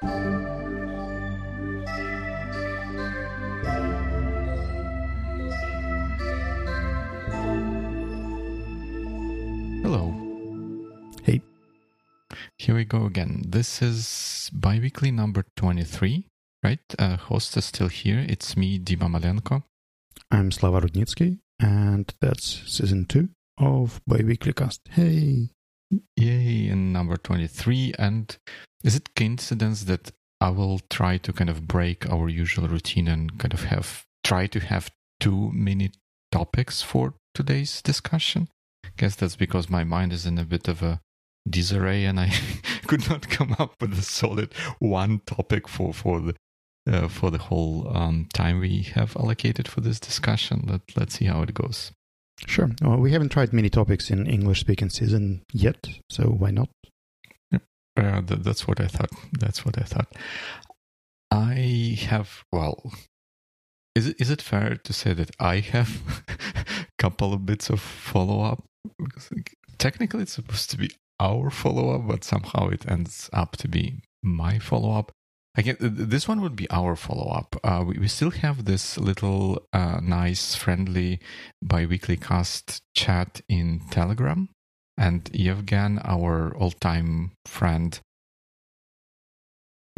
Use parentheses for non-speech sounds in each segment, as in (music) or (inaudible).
Hello. Hey. Here we go again. This is biweekly number 23, right? Uh, host is still here. It's me, Dima Malenko. I'm Slava Rudnitsky, and that's season two of Biweekly Cast. Hey. Yay, in number 23. And is it coincidence that I will try to kind of break our usual routine and kind of have try to have two mini topics for today's discussion? I guess that's because my mind is in a bit of a disarray and I (laughs) could not come up with a solid one topic for, for the uh, for the whole um, time we have allocated for this discussion. Let, let's see how it goes. Sure. Well, we haven't tried many topics in English speaking season yet, so why not? Uh, th- that's what I thought. That's what I thought. I have, well, is it, is it fair to say that I have a (laughs) couple of bits of follow up? Technically, it's supposed to be our follow up, but somehow it ends up to be my follow up. Again, this one would be our follow up. Uh, we, we still have this little uh, nice, friendly bi-weekly cast chat in Telegram. And Yevgen, our all-time friend,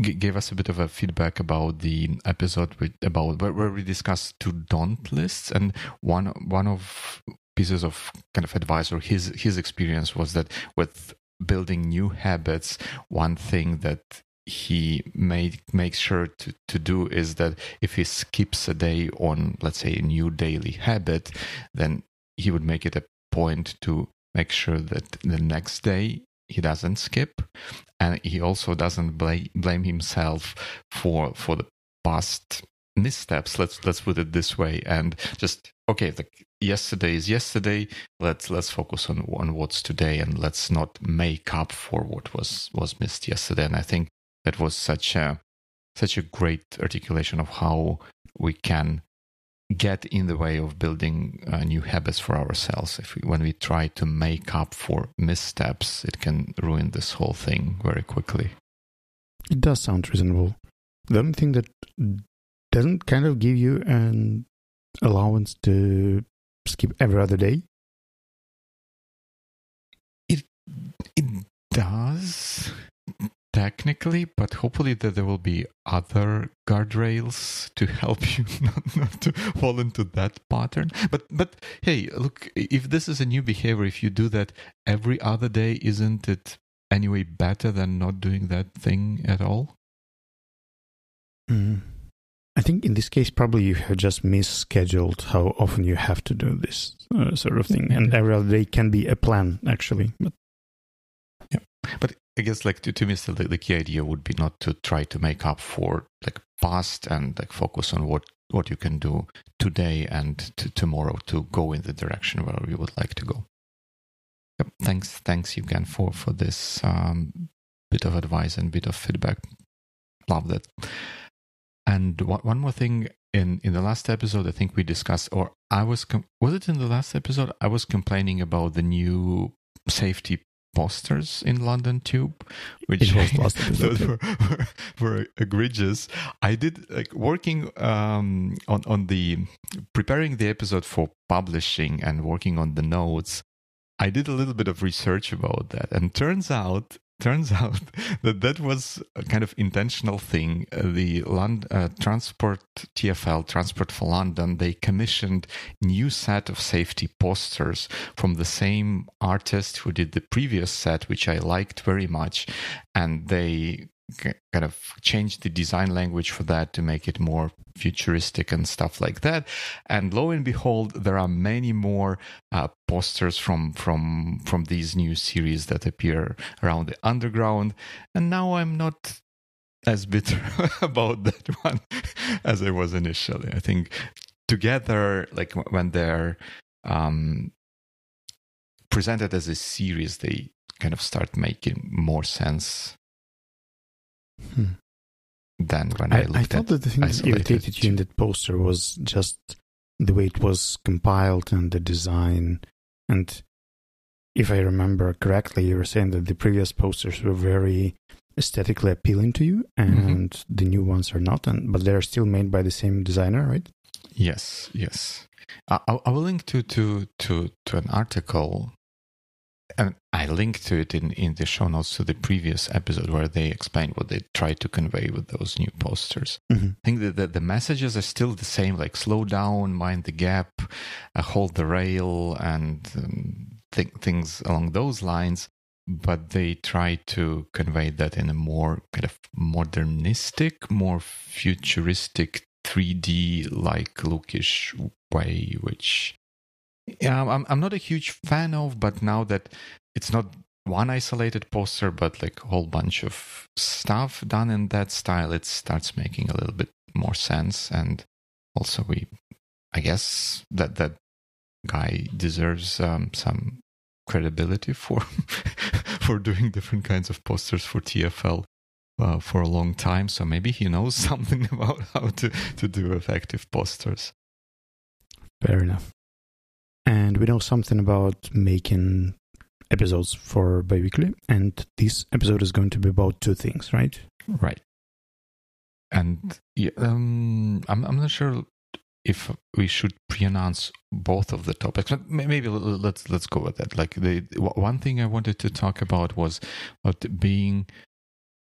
g- gave us a bit of a feedback about the episode with, about where, where we discussed two don't lists, and one one of pieces of kind of advice or his his experience was that with building new habits, one thing that he made makes sure to, to do is that if he skips a day on let's say a new daily habit then he would make it a point to make sure that the next day he doesn't skip. And he also doesn't blame blame himself for for the past missteps. Let's let's put it this way. And just okay like yesterday is yesterday. Let's let's focus on on what's today and let's not make up for what was was missed yesterday. And i think that was such a such a great articulation of how we can get in the way of building uh, new habits for ourselves if we, when we try to make up for missteps it can ruin this whole thing very quickly It does sound reasonable. The only thing that doesn't kind of give you an allowance to skip every other day. it it does technically but hopefully that there will be other guardrails to help you (laughs) not, not to fall into that pattern. But but hey look if this is a new behavior if you do that every other day isn't it anyway better than not doing that thing at all? Mm. I think in this case, probably you have just misscheduled how often you have to do this uh, sort of thing, and every other day can be a plan actually. But yeah, but i guess like to, to me still the, the key idea would be not to try to make up for like past and like focus on what what you can do today and to tomorrow to go in the direction where you would like to go. Yep. thanks thanks you again for for this um, bit of advice and bit of feedback. Love that. And one, one more thing. In in the last episode i think we discussed or i was com- was it in the last episode? I was complaining about the new safety posters in London Tube, which It was last episode, thought were, were, were egregious. I did like working um, on on the preparing the episode for publishing and working on the notes. I did a little bit of research about that, and turns out turns (laughs) out that that was a kind of intentional thing. Uh, the uh, Transport TFL, Transport for London, they commissioned new set of safety posters from the same artist who did the previous set, which I liked very much, and they kind of change the design language for that to make it more futuristic and stuff like that. And lo and behold, there are many more uh, posters from from from these new series that appear around the underground. And now I'm not as bitter (laughs) about that one (laughs) as I was initially. I think together, like when they're um, presented as a series, they kind of start making more sense Hmm. than when I, I, looked I thought that the thing that irritated you in that poster was just the way it was compiled and the design. And if I remember correctly, you were saying that the previous posters were very aesthetically appealing to you, and mm-hmm. the new ones are not, and but they're still made by the same designer, right? Yes, yes. I, I will link to to to to an article and I linked to it in, in the show notes to the previous episode where they explained what they tried to convey with those new posters. Mm-hmm. I think that the, the, messages are still the same, like slow down, mind the gap, uh, hold the rail, and um, th- things along those lines. But they try to convey that in a more kind of modernistic, more futuristic, 3D like lookish way, which yeah, I'm I'm not a huge fan of, but now that it's not one isolated poster, but like a whole bunch of stuff done in that style, it starts making a little bit more sense. And also, we, I guess that that guy deserves um, some credibility for (laughs) for doing different kinds of posters for TFL. Uh, for a long time, so maybe he knows (laughs) something about how to, to do effective posters. Fair enough. And we know something about making episodes for biweekly. And this episode is going to be about two things, right? Right. And yeah, um, I'm I'm not sure if we should pre-announce both of the topics. but Maybe let's let's go with that. Like the one thing I wanted to talk about was about being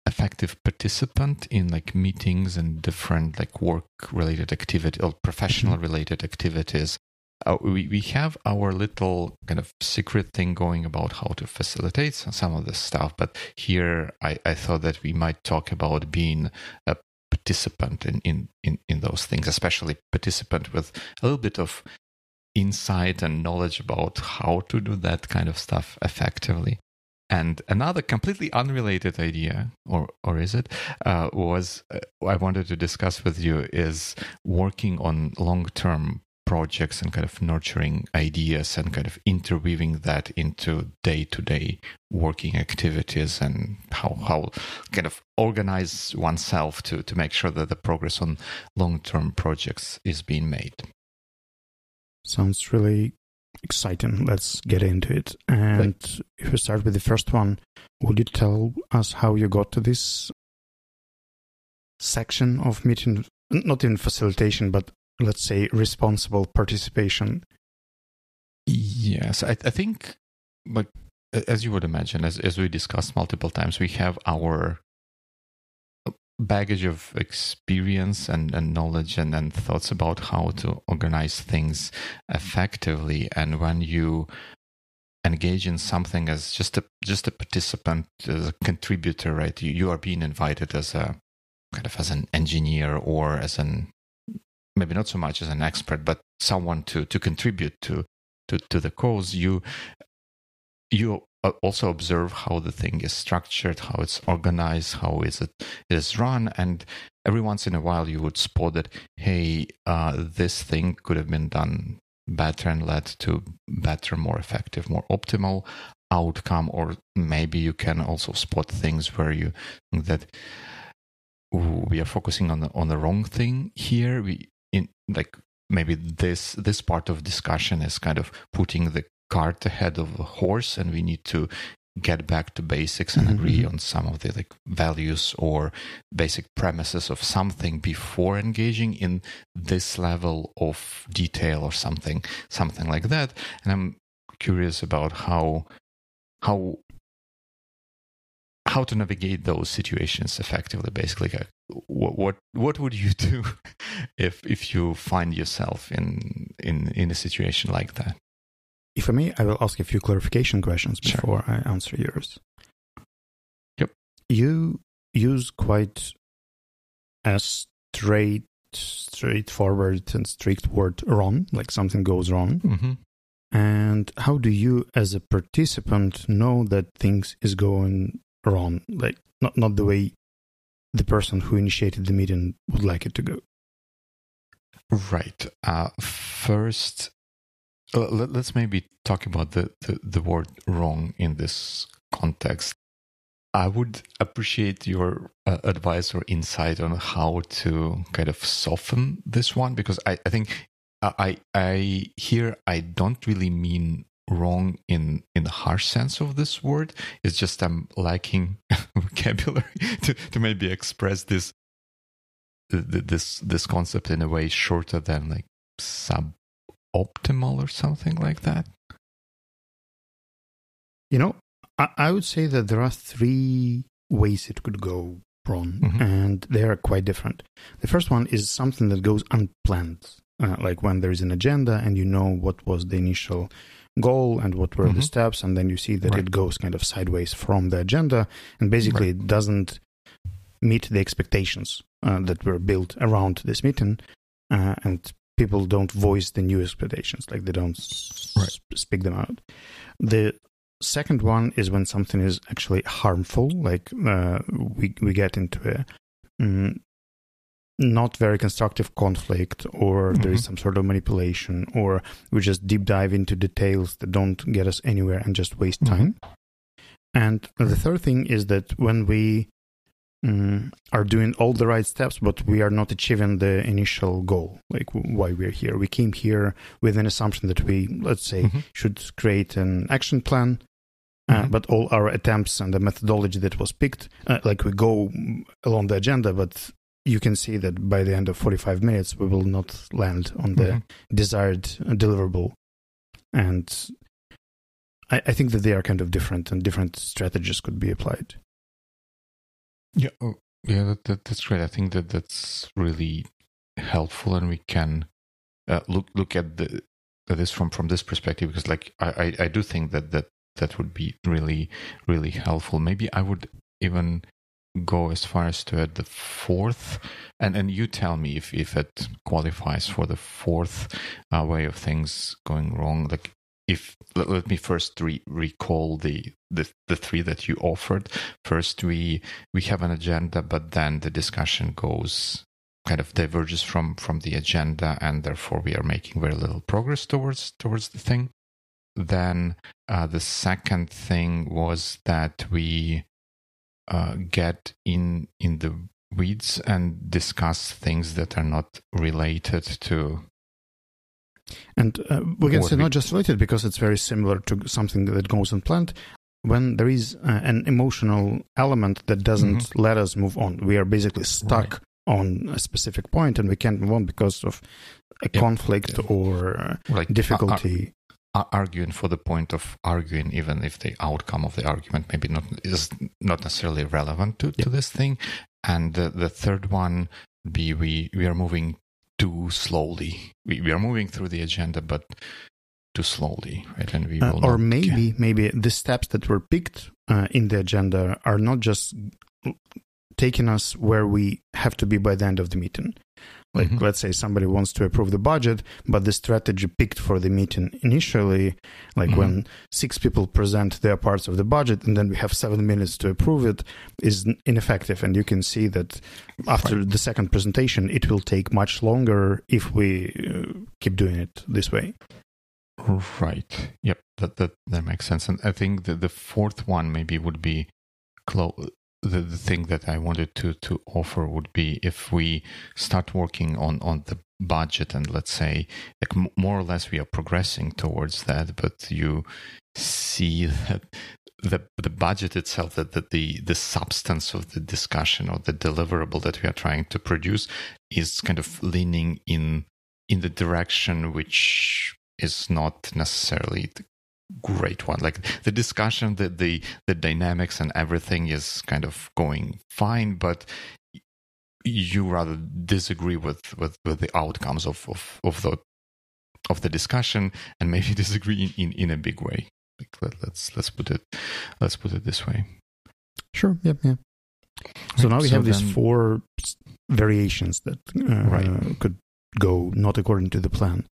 effective participant in like meetings and different like work related activity or professional related activities uh, we, we have our little kind of secret thing going about how to facilitate some of this stuff. But here I, I thought that we might talk about being a participant in, in, in, in those things, especially participant with a little bit of insight and knowledge about how to do that kind of stuff effectively. And another completely unrelated idea, or or is it, uh, was uh, I wanted to discuss with you is working on long term projects and kind of nurturing ideas and kind of interweaving that into day to day working activities and how, how kind of organize oneself to, to make sure that the progress on long term projects is being made. Sounds really exciting. Let's get into it. And if we start with the first one, would you tell us how you got to this section of meeting? Not in facilitation, but let's say, responsible participation? Yes, I, I think, but as you would imagine, as, as we discussed multiple times, we have our uh, baggage of experience and, and knowledge and, and thoughts about how to organize things effectively. And when you engage in something as just a just a participant, as a contributor, right? You, you are being invited as a kind of as an engineer or as an maybe not so much as an expert, but someone to to contribute to to to the cause. You you also observe how the thing is structured, how it's organized, how is it is run, and every once in a while you would spot that hey, uh, this thing could have been done better and led to better, more effective, more optimal outcome, or maybe you can also spot things where you think that we are focusing on the on the wrong thing here. We in like maybe this this part of discussion is kind of putting the cart ahead of the horse and we need to get back to basics and mm-hmm. agree on some of the like values or basic premises of something before engaging in this level of detail or something something like that and i'm curious about how how how to navigate those situations effectively basically what what, what would you (laughs) do if if you find yourself in in in a situation like that if i may i will ask a few clarification questions before sure. i answer yours yep you use quite a straight straightforward and strict word wrong like something goes wrong mm-hmm. and how do you as a participant know that things is going wrong, like not not the way the person who initiated the meeting would like it to go. Right. Uh, first, uh, let, us maybe talk about the, the, the word wrong in this context. I would appreciate your uh, advice or insight on how to kind of soften this one because I, I think I I here I don't really mean wrong in in the harsh sense of this word. It's just I'm lacking (laughs) vocabulary (laughs) to to maybe express this this this concept in a way shorter than like suboptimal or something like that. You know, I, I would say that there are three ways it could go wrong, mm-hmm. and they are quite different. The first one is something that goes unplanned, uh, like when there is an agenda and you know what was the initial goal and what were mm-hmm. the steps, and then you see that right. it goes kind of sideways from the agenda, and basically right. it doesn't meet the expectations uh, that were built around this meeting, uh, and people don't voice the new expectations, like they don't right. sp- speak them out. The second one is when something is actually harmful, like uh, we we get into a mm, not very constructive conflict, or mm-hmm. there is mm-hmm. some sort of manipulation, or we just deep dive into details that don't get us anywhere and just waste mm-hmm. time. And the third thing is that when we mm, are doing all the right steps, but we are not achieving the initial goal, like why we're here. We came here with an assumption that we, let's say, mm-hmm. should create an action plan. Uh, mm-hmm. but all our attempts and the methodology that was picked, uh, like we go along the agenda, but you can see that by the end of 45 minutes, we will not land on the mm-hmm. desired deliverable. And I, I, think that they are kind of different and different strategies could be applied. Yeah, oh, yeah, that, that, that's great. I think that that's really helpful, and we can uh, look look at the at this from from this perspective because, like, I, I, I do think that that that would be really really helpful. Maybe I would even go as far as to add the fourth and and you tell me if if it qualifies for the fourth uh, way of things going wrong like if let, let me first re- recall the, the the three that you offered. First, we we have an agenda, but then the discussion goes kind of diverges from from the agenda, and therefore we are making very little progress towards towards the thing. Then uh, the second thing was that we uh, get in in the weeds and discuss things that are not related to and uh, we can say not just related because it's very similar to something that goes on plant. When there is uh, an emotional element that doesn't mm-hmm. let us move on, we are basically stuck right. on a specific point and we can't move on because of a yep. conflict or uh, like difficulty. Arguing for the point of arguing, even if the outcome of the argument maybe not is not necessarily relevant to, to this thing. And the third one be we we are moving too slowly. We, we are moving through the agenda, but too slowly, right? And we uh, or maybe maybe the steps that were picked uh, in the agenda are not just taking us where we have to be by the end of the meeting. Like, mm-hmm. let's say somebody wants to approve the budget, but the strategy picked for the meeting initially, like mm-hmm. when six people present their parts of the budget and then we have seven minutes to approve it, is ineffective. And you can see that after right. the second presentation, it will take much longer if we uh, keep doing it this way. Right. Yep. That that that makes sense. And I think that the fourth one maybe would be close the, the thing that I wanted to to offer would be if we start working on on the budget and let's say like more or less we are progressing towards that, but you see that the the budget itself that, that the the substance of the discussion or the deliverable that we are trying to produce is kind of leaning in in the direction which is not necessarily the great one. Like the discussion, the the the dynamics and everything is kind of going fine, but you rather disagree with with, with the outcomes of, of of the of the discussion and maybe (laughs) disagree in, in, in a big way. Like let, us let's, let's put it let's put it this way. Sure. Yep. Yeah. So now we so have then, these four variations that uh, right. could go not according to the plan.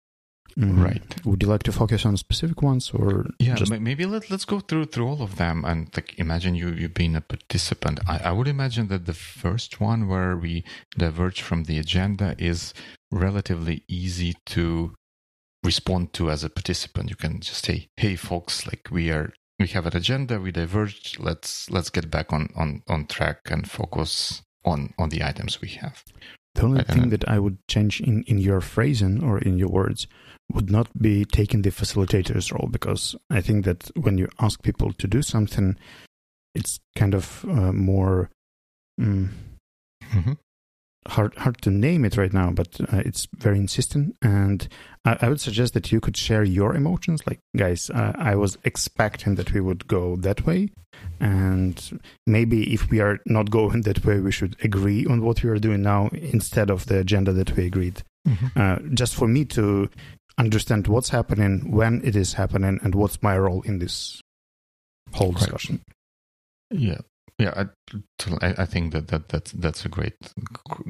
Mm-hmm. Right. Would you like to focus on specific ones or yeah? Just... Maybe let let's go through through all of them and like imagine you you being a participant. I, I would imagine that the first one where we diverge from the agenda is relatively easy to respond to as a participant. You can just say, "Hey, folks, like we are we have an agenda. We diverged. Let's let's get back on on on track and focus on on the items we have." The only thing that I would change in, in your phrasing or in your words would not be taking the facilitator's role because I think that when you ask people to do something, it's kind of uh, more mm, mm-hmm. Hard hard to name it right now, but uh, it's very insistent. And I, I, would suggest that you could share your emotions. Like, guys, uh, I was expecting that we would go that way, and maybe if we are not going that way, we should agree on what we are doing now instead of the agenda that we agreed. Mm-hmm. Uh, just for me to understand what's happening, when it is happening, and what's my role in this whole discussion. Right. Yeah, yeah, I, I think that, that that's that's a great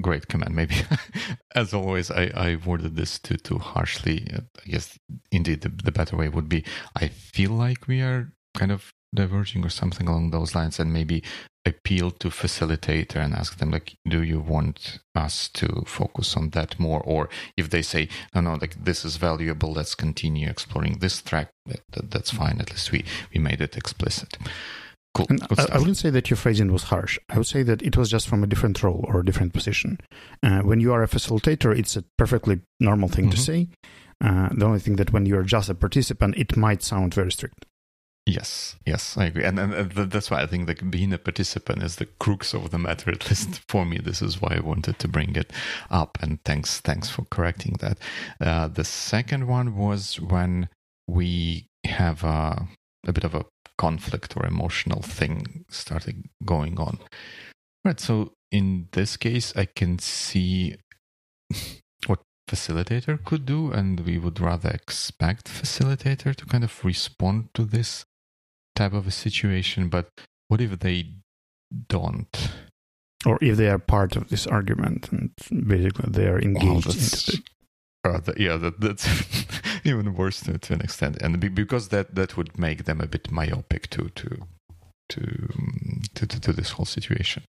great command. Maybe, (laughs) as always, I, I worded this too too harshly. Uh, I guess indeed the, the better way would be. I feel like we are kind of diverging or something along those lines, and maybe appeal to facilitator and ask them like, do you want us to focus on that more? Or if they say, no, no, like this is valuable, let's continue exploring this track. That, that's fine. At least we we made it explicit. Cool. I, I, wouldn't say that your phrasing was harsh. I would say that it was just from a different role or a different position. Uh, when you are a facilitator, it's a perfectly normal thing mm-hmm. to say. Uh, the only thing that when you're just a participant, it might sound very strict. Yes, yes, I agree, and, and that's why I think that being a participant is the crux of the matter. At least (laughs) for me, this is why I wanted to bring it up. And thanks, thanks for correcting that. Uh, the second one was when we have a, a bit of a conflict or emotional thing started going on. Right. So in this case, I can see (laughs) what facilitator could do, and we would rather expect facilitator to kind of respond to this type of a situation. But what if they don't? Or if they are part of this argument and basically they are engaged well. Uh, yeah, that, that's (laughs) (laughs) even worse to, to an extent, and because that that would make them a bit myopic to to to to, to, to this whole situation,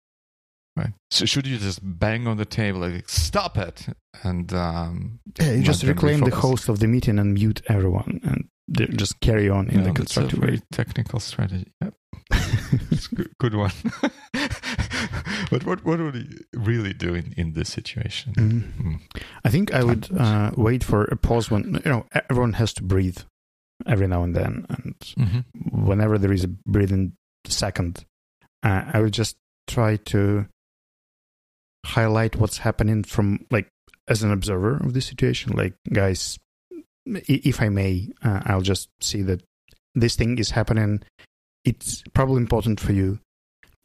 right? So should you just bang on the table like stop it and um, yeah, you just reclaim the host of the meeting and mute everyone and just carry on in yeah, the constructive way. Technical strategy. Yep. (laughs) it's good, good one. (laughs) but what what would he really do in, in this situation? Mm. Mm. I think I would uh, wait for a pause when you know everyone has to breathe every now and then, and mm-hmm. whenever there is a breathing second, uh, I would just try to highlight what's happening from like as an observer of the situation. Like, guys, if I may, uh, I'll just see that this thing is happening. It's probably important for you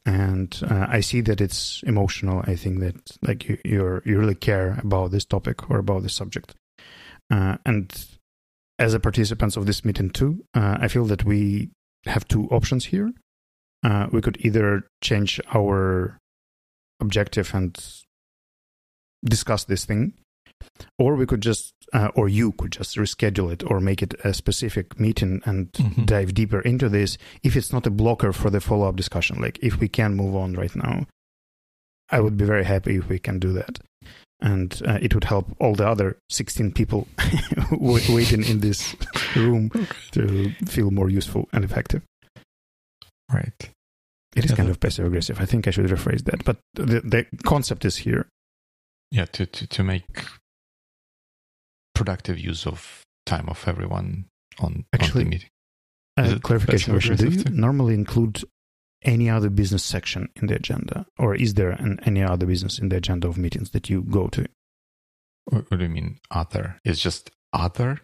and uh, I see that it's emotional. I think that like you you you really care about this topic or about this subject, uh, and as a participants of this meeting too, uh, I feel that we have two options here. Uh, we could either change our objective and discuss this thing, or we could just uh, or you could just reschedule it or make it a specific meeting and mm-hmm. dive deeper into this if it's not a blocker for the follow-up discussion. Like if we can move on right now i would be very happy if we can do that. And uh, it would help all the other 16 people (laughs) waiting in this (laughs) room (laughs) to feel more useful and effective. Right. It is yeah, kind that... of passive aggressive i think i should rephrase that. But the, the concept is here. Yeah to, to, to make productive use of time of everyone on, Actually, on the meeting. Uh, clarification question. Do you normally include any other business section in the agenda? Or is there an, any other business in the agenda of meetings that you go to? What, what do you mean other? It's just other?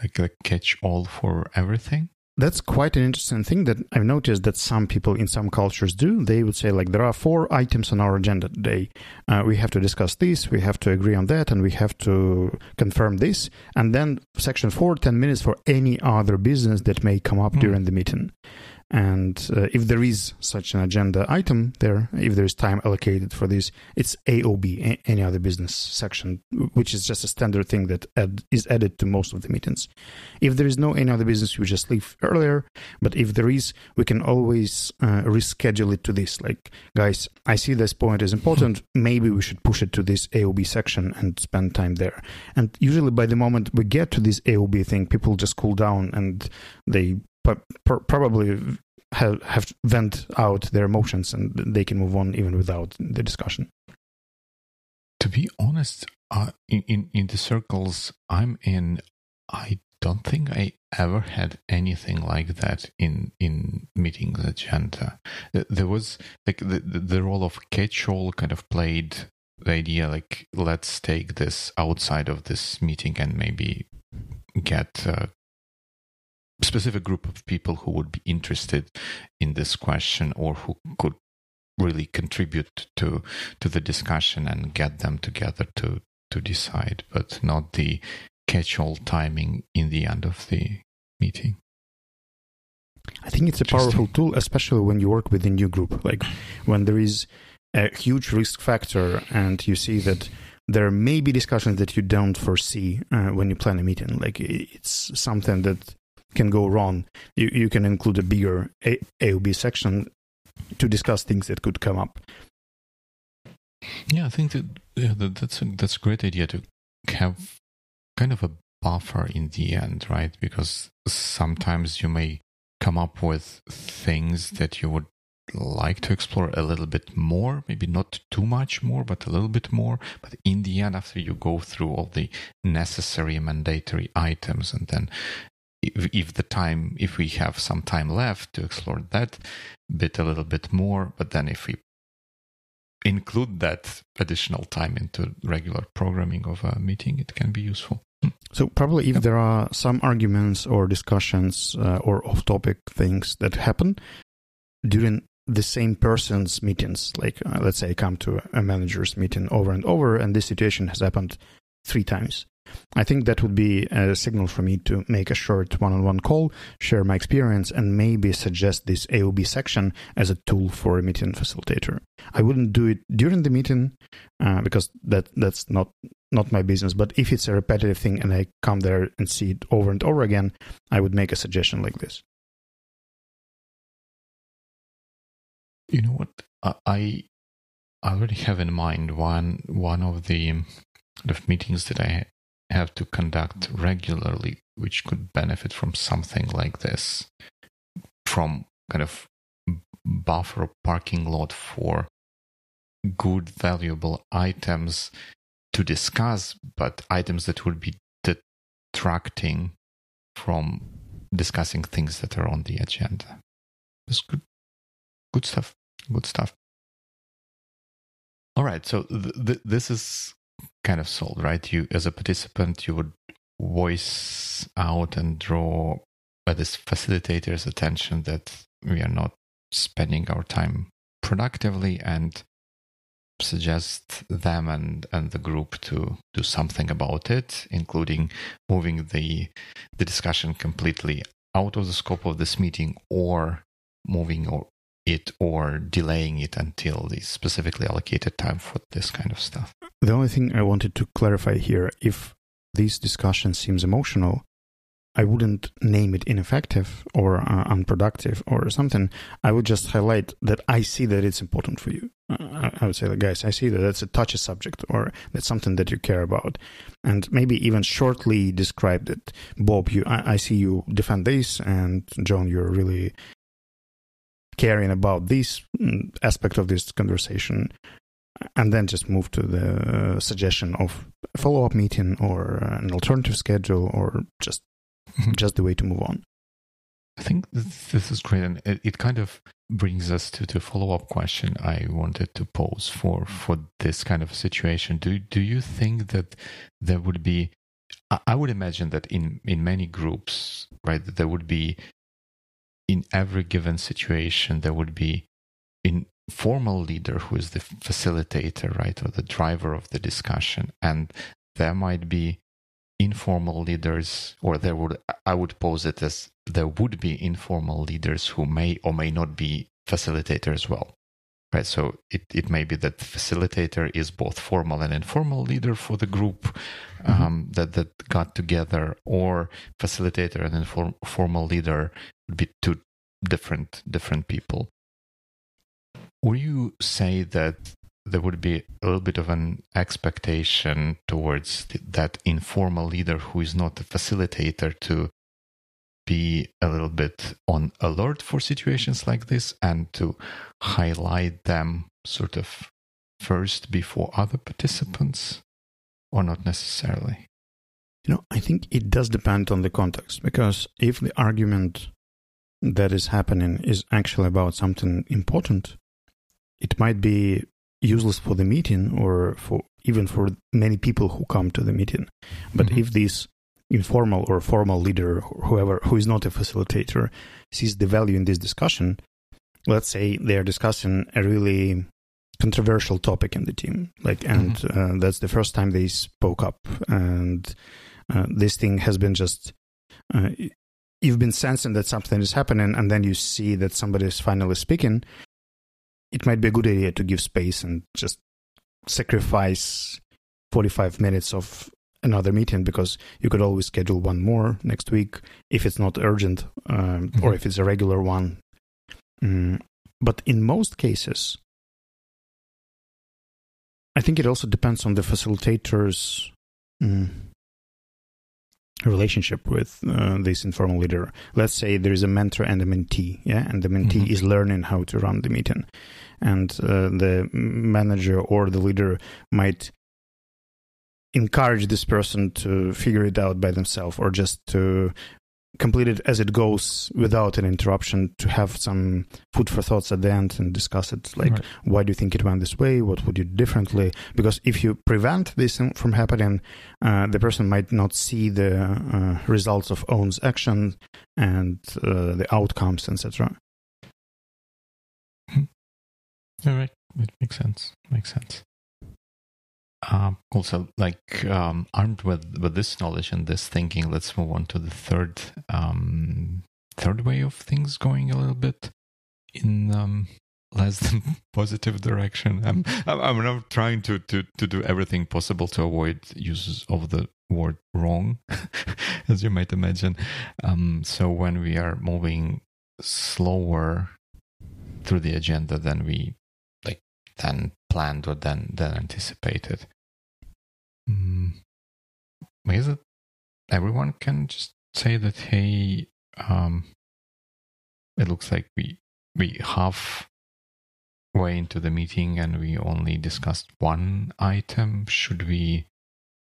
Like a catch all for everything? That's quite an interesting thing that I've noticed that some people in some cultures do. They would say, like, there are four items on our agenda today. Uh, we have to discuss this, we have to agree on that, and we have to confirm this. And then section four, 10 minutes for any other business that may come up mm. during the meeting. And uh, if there is such an agenda item there, if there is time allocated for this, it's AOB, any other business section, which is just a standard thing that add, is added to most of the meetings. If there is no any other business, we just leave earlier. But if there is, we can always uh, reschedule it to this. Like, guys, I see this point is important. Maybe we should push it to this AOB section and spend time there. And usually, by the moment we get to this AOB thing, people just cool down and they probably have, have vent out their emotions and they can move on even without the discussion. To be honest, uh, in, in in the circles I'm in, I don't think I ever had anything like that in in meetings agenda. There was like the the role of catch-all kind of played the idea like let's take this outside of this meeting and maybe get a specific group of people who would be interested in this question or who could really contribute to to the discussion and get them together to to decide but not the catch-all timing in the end of the meeting. I think it's a powerful tool especially when you work with a new group. Like when there is a huge risk factor and you see that there may be discussions that you don't foresee uh, when you plan a meeting. Like it's something that can go wrong you, you can include a bigger a- aob section to discuss things that could come up yeah i think that, yeah, that that's a, that's a great idea to have kind of a buffer in the end right because sometimes you may come up with things that you would like to explore a little bit more, maybe not too much more, but a little bit more. But in the end, after you go through all the necessary mandatory items, and then if, if the time, if we have some time left to explore that bit a little bit more, but then if we include that additional time into regular programming of a meeting, it can be useful. Hmm. So probably if there are some arguments or discussions uh, or off-topic things that happen during the same person's meetings. Like, uh, let's say I come to a manager's meeting over and over, and this situation has happened three times. I think that would be a signal for me to make a short one on one call, share my experience, and maybe suggest this AOB section as a tool for a meeting facilitator. I wouldn't do it during the meeting uh, because that that's not not my business. But if it's a repetitive thing and I come there and see it over and over again, I would make a suggestion like this. You know what? I I already have in mind one one of the meetings that I have to conduct regularly, which could benefit from something like this, from kind of buffer parking lot for good, valuable items to discuss, but items that would be detracting from discussing things that are on the agenda. It's good good stuff. Good stuff. All right. So th- th- this is kind of sold, right? You, as a participant, you would voice out and draw by this facilitator's attention that we are not spending our time productively and suggest them and, and the group to do something about it, including moving the the discussion completely out of the scope of this meeting or moving or it or delaying it until the specifically allocated time for this kind of stuff. The only thing I wanted to clarify here if this discussion seems emotional, I wouldn't name it ineffective or uh, unproductive or something. I would just highlight that I see that it's important for you. Uh, I would say, like, guys, I see that that's a touchy subject or that's something that you care about. And maybe even shortly describe that, Bob, you, I, I see you defend this, and John, you're really caring about this mm, aspect of this conversation and then just move to the suggestion of a follow-up meeting or an alternative schedule or just mm-hmm. just the way to move on i think this is great and it kind of brings us to the follow-up question i wanted to pose for for this kind of situation do do you think that there would be i would imagine that in in many groups right that there would be in every given situation, there would be an formal leader who is the facilitator, right, or the driver of the discussion. And there might be informal leaders, or there would, I would pose it as there would be informal leaders who may or may not be facilitator as well. Right, so it, it may be that the facilitator is both formal and informal leader for the group mm-hmm. um, that that got together, or facilitator and informal leader would be two different different people. Would you say that there would be a little bit of an expectation towards that informal leader who is not a facilitator to be a little bit on alert for situations like this and to highlight them sort of first before other participants, or not necessarily? You know, I think it does depend on the context because if the argument that is happening is actually about something important, it might be useless for the meeting or for even for many people who come to the meeting. But mm-hmm. if this informal or formal leader, or whoever who is not a facilitator, sees the value in this discussion, let's say they are discussing a really controversial topic in the team, like, and mm-hmm. uh, that's the first time they spoke up, and uh, this thing has been just. Uh, you've been sensing that something is happening, and then you see that somebody is finally speaking. It might be a good idea to give space and just sacrifice 45 minutes of another meeting because you could always schedule one more next week if it's not urgent um, mm-hmm. or if it's a regular one. Mm, but in most cases, I think it also depends on the facilitator's mm, relationship with uh, this informal leader. Let's say there is a mentor and a mentee, yeah, and the mentee mm-hmm. is learning how to run the meeting, and uh, the manager or the leader might encourage this person to figure it out by themselves or just to complete it as it goes without an interruption to have some food for thoughts at the end and discuss it. Like right. why do you think it went this way? What would you do differently? Because if you prevent this from happening uh, the person might not see the uh, results of own's action and uh, the outcomes etc (laughs) all right. It makes sense. Makes sense um, also, like um, armed with with this knowledge and this thinking, let's move on to the third um, third way of things going a little bit in um, less (laughs) than positive direction. I'm I'm, I'm trying to, to to do everything possible to avoid uses of the word wrong, (laughs) as you might imagine. Um, so when we are moving slower through the agenda than we like than planned or than than anticipated, mm, is it everyone can just say that hey um, it looks like we we half way into the meeting and we only discussed one item. Should we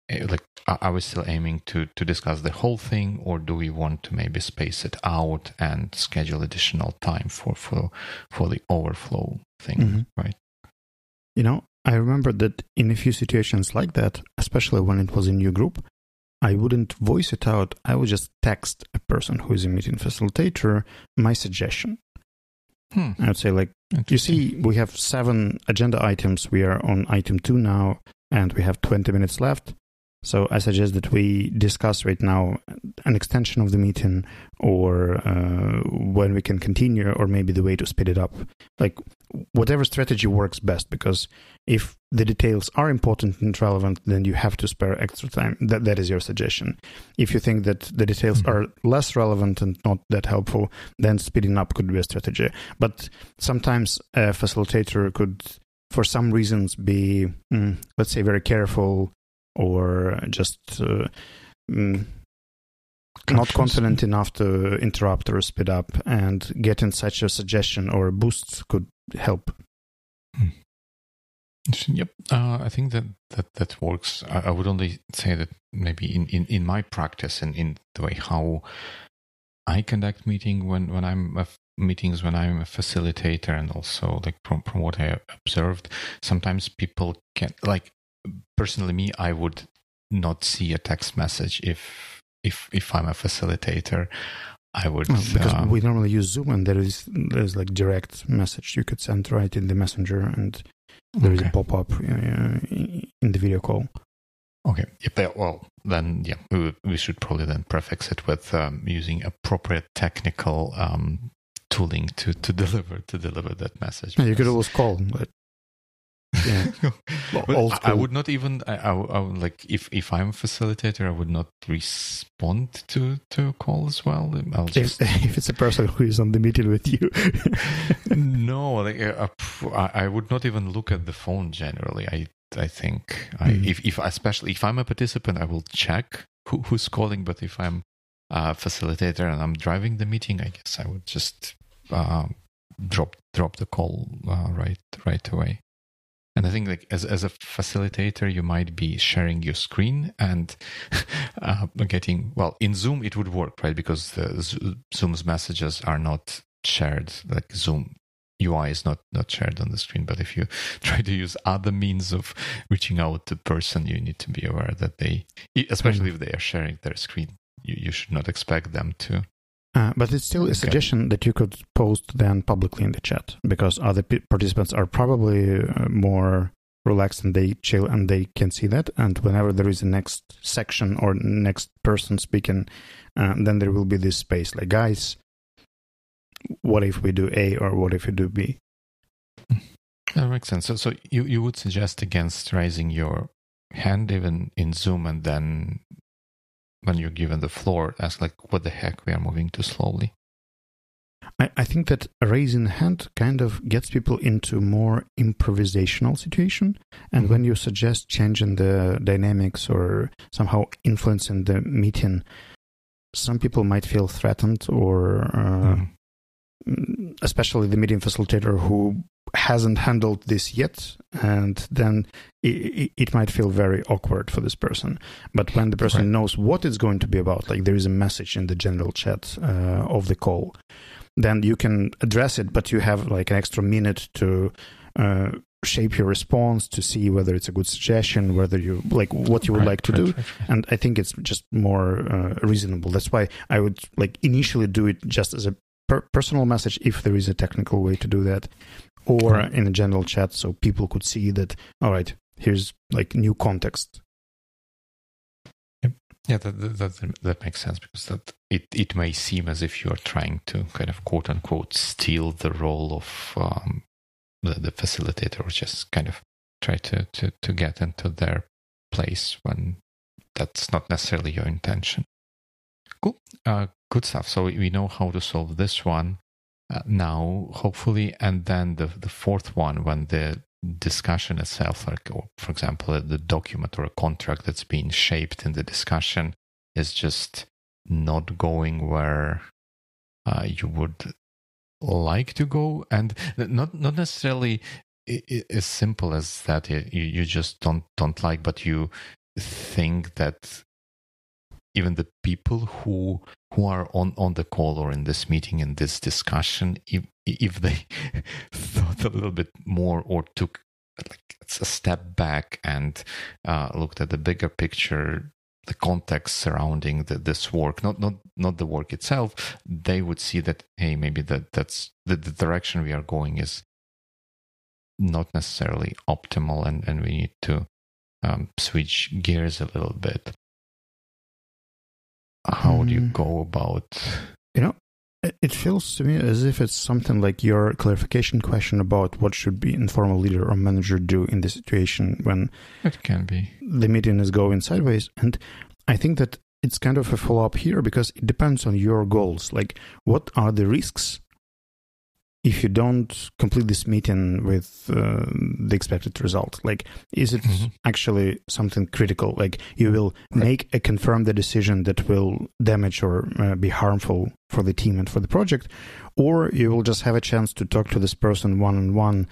eh, like are we still aiming to to discuss the whole thing or do we want to maybe space it out and schedule additional time for for for the overflow thing mm-hmm. right you know I remember that in a few situations like that, especially when it was a new group, I wouldn't voice it out. I would just text a person who is a meeting facilitator my suggestion. Hmm. I would say, like, you see, we have seven agenda items. We are on item two now, and we have 20 minutes left. So I suggest that we discuss right now an extension of the meeting or uh, when we can continue or maybe the way to speed it up. Like whatever strategy works best because if the details are important and relevant, then you have to spare extra time. That, that is your suggestion. If you think that the details mm-hmm. are less relevant and not that helpful, then speeding up could be a strategy. But sometimes a facilitator could for some reasons be mm, let's say very careful or just uh, mm, not confident enough to interrupt or speed up, and getting such a suggestion or a boost could help. Hmm. Yep, uh, I think that that that works. I, I, would only say that maybe in, in, in my practice and in the way how I conduct meeting when when I'm a meetings when I'm a facilitator and also like from from what I observed, sometimes people can like personally me i would not see a text message if if if i'm a facilitator. I would well, because um, we normally use zoom and there is there's like direct message you could send right in the messenger and there okay. is a pop-up uh, in the video call. Okay. They well then yeah we, we should probably then prefix it with um, using appropriate technical um, tooling to to (laughs) deliver to deliver that message. Yeah, you could always call but yeah. (laughs) well, I would not even. I, I, I, would like if if I'm a facilitator, I would not respond to to a call as well. I'll just if, (laughs) if it's a person who is on the meeting with you. (laughs) no, like uh, I, I would not even look at the phone generally. I I think I, mm. if if especially if I'm a participant, I will check who, who's calling. But if I'm a facilitator and I'm driving the meeting, I guess I would just uh, drop drop the call uh, right right away. And I think like as as a facilitator, you might be sharing your screen and (laughs) uh, getting well in Zoom. It would work, right? Because the Zoom's messages are not shared. Like Zoom UI is not not shared on the screen. But if you (laughs) try to use other means of reaching out to person, you need to be aware that they, especially if they are sharing their screen, you, you should not expect them to uh, but it's still a suggestion that you could post then publicly in the chat because other p- participants are probably uh, more relaxed and they chill and they can see that. And whenever there is a next section or next person speaking, uh, then there will be this space like, guys, what if we do A or what if we do B? That makes sense. So, so you, you would suggest against raising your hand even in Zoom and then when you're given the floor ask like what the heck we are moving too slowly. I, I think that raising hand kind of gets people into more improvisational situation. And mm-hmm. when you suggest changing the dynamics or somehow influencing the meeting some people might feel threatened or uh, mm-hmm. especially the meeting facilitator who hasn't handled this yet and then it, it, might feel very awkward for this person. But when the person right. knows what it's going to be about like there is a message in the general chat uh, of the call then you can address it but you have like an extra minute to uh, shape your response to see whether it's a good suggestion whether you like what you would right, like to right, do. right, and i think it's just more uh, reasonable. That's why i would like initially do it just as a per- personal message if there is a technical way to do that, or in a general chat so people could see that. All right, here's like new context. Yep. Yeah, that, that that, that makes sense because that it it may seem as if you are trying to kind of quote unquote steal the role of um, the, the facilitator, or just kind of try to to to get into their place when that's not necessarily your intention. Cool. Uh, good stuff. So we know how to solve this one uh, now, hopefully, and then the the fourth one when the discussion itself, like or for example, the document or a contract that's being shaped in the discussion is just not going where uh, you would like to go, and not not necessarily as simple as that. You you just don't don't like, but you think that even the people who who are on on the call or in this meeting in this discussion if if they (laughs) thought a little bit more or took like a step back and uh, looked at the bigger picture the context surrounding the, this work not not not the work itself they would see that hey maybe that that's the, the direction we are going is not necessarily optimal and and we need to um, switch gears a little bit how do you mm. go about you know it feels to me as if it's something like your clarification question about what should be informal leader or manager do in the situation when it can be. the meeting is going sideways. And i think that it's kind of a follow up here because it depends on your goals. Like what are the risks if you don't complete this meeting with uh, the expected result like is it mm-hmm. actually something critical like you will right. make a confirm the decision that will damage or uh, be harmful for the team and for the project or you will just have a chance to talk to this person one on one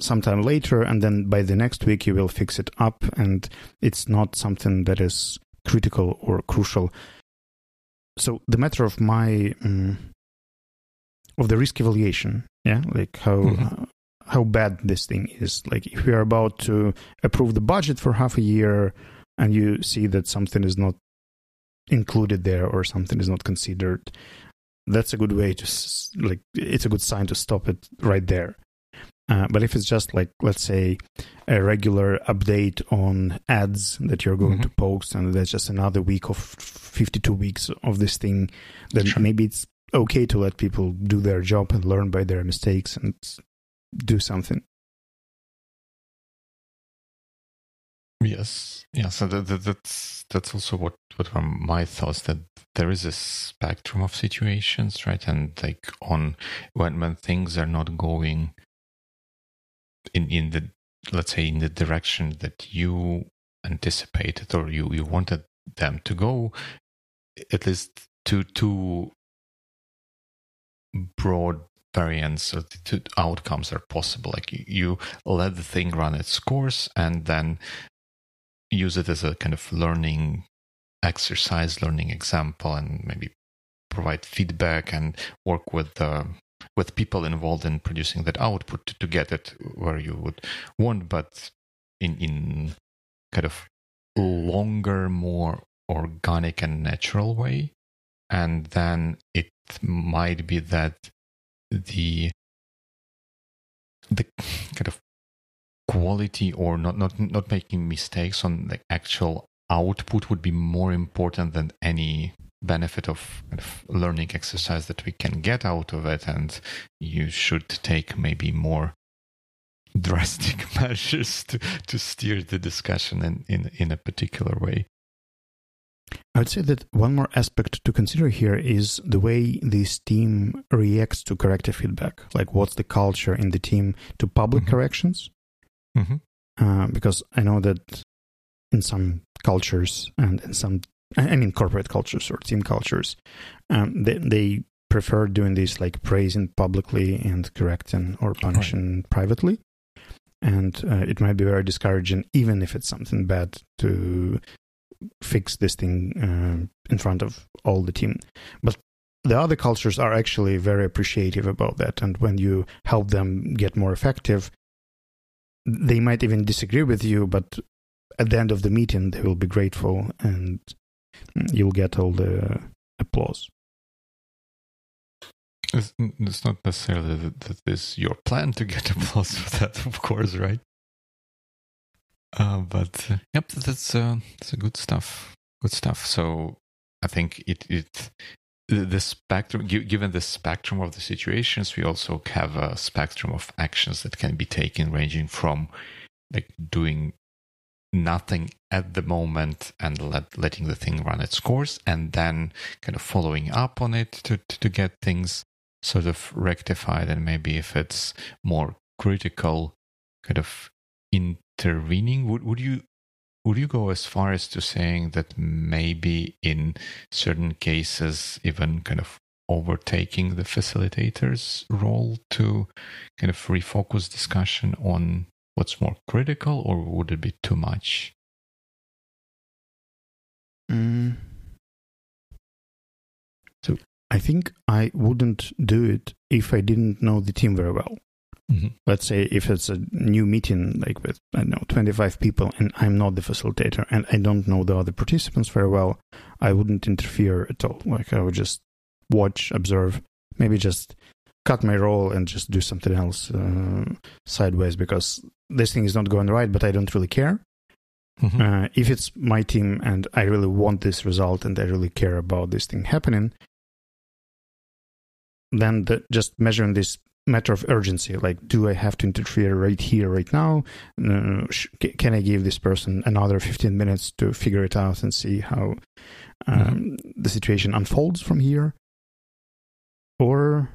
sometime later and then by the next week you will fix it up and it's not something that is critical or crucial so the matter of my um, of the risk evaluation. Yeah, like how mm-hmm. uh, how bad this thing is. Like if we are about to approve the budget for half a year, and you see that something is not included there or something is not considered, that's a good way to like. It's a good sign to stop it right there. Uh, but if it's just like, let's say, a regular update on ads that you're going mm-hmm. to post, and there's just another week of 52 weeks of this thing, then sure. maybe it's okay to let people do their job and learn by their mistakes and do something. Yes, yeah. So that, that, that's that's also what what were my thoughts that there is a spectrum of situations, right? And like on when when things are not going in in the let's say in the direction that you anticipated or you you wanted them to go, at least to to broad variants or the outcomes are possible. Like you, let the thing run its course and then use it as a kind of learning exercise, learning example, and maybe provide feedback and work with the with people involved in producing that output to, to get it where you would want, but in in kind of longer, more organic and natural way. And then it might be that the the kind of quality or not not not making mistakes on the actual output would be more important than any benefit of, kind of learning exercise that we can get out of it and you should take maybe more drastic (laughs) measures to, to steer the discussion in, in, in a particular way. I would say that one more aspect to consider here is the way this team reacts to corrective feedback. Like, what's the culture in the team to public mm-hmm. corrections? Mm-hmm. Uh, because I know that in some cultures and in some, I mean, corporate cultures or team cultures, um, they, they prefer doing this like praising publicly and correcting or punishing right. privately and uh, it might be very discouraging even if it's something bad to fix this thing uh, in front of all the team. But the other cultures are actually very appreciative about that. And when you help them get more effective they might even disagree with you but at the end of the meeting they will be grateful and you'll get all the applause. It's, not necessarily that, that it's your plan to get (laughs) applause for that, of course, right? Uh, but uh, yep, that's uh, that's a good stuff. Good stuff. So I think it it the spectrum given the spectrum of the situations we also have a spectrum of actions that can be taken ranging from like doing nothing at the moment and let, letting the thing run its course and then kind of following up on it to, to, get things sort of rectified and maybe if it's more critical kind of intervening would would you would you go as far as to saying that maybe in certain cases even kind of overtaking the facilitator's role to kind of refocus discussion on what's more critical or would it be too much mm. I think I wouldn't do it if I didn't know the team very well. Mm-hmm. Let's say if it's a new meeting, like with, I don't know, 25 people, and I'm not the facilitator and I don't know the other participants very well, I wouldn't interfere at all. Like I would just watch, observe, maybe just cut my role and just do something else uh, sideways because this thing is not going right, but I don't really care. Mm-hmm. Uh, if it's my team and I really want this result and I really care about this thing happening, then the, just measuring this matter of urgency like do i have to interfere right here right now uh, sh- can i give this person another 15 minutes to figure it out and see how um, mm-hmm. the situation unfolds from here or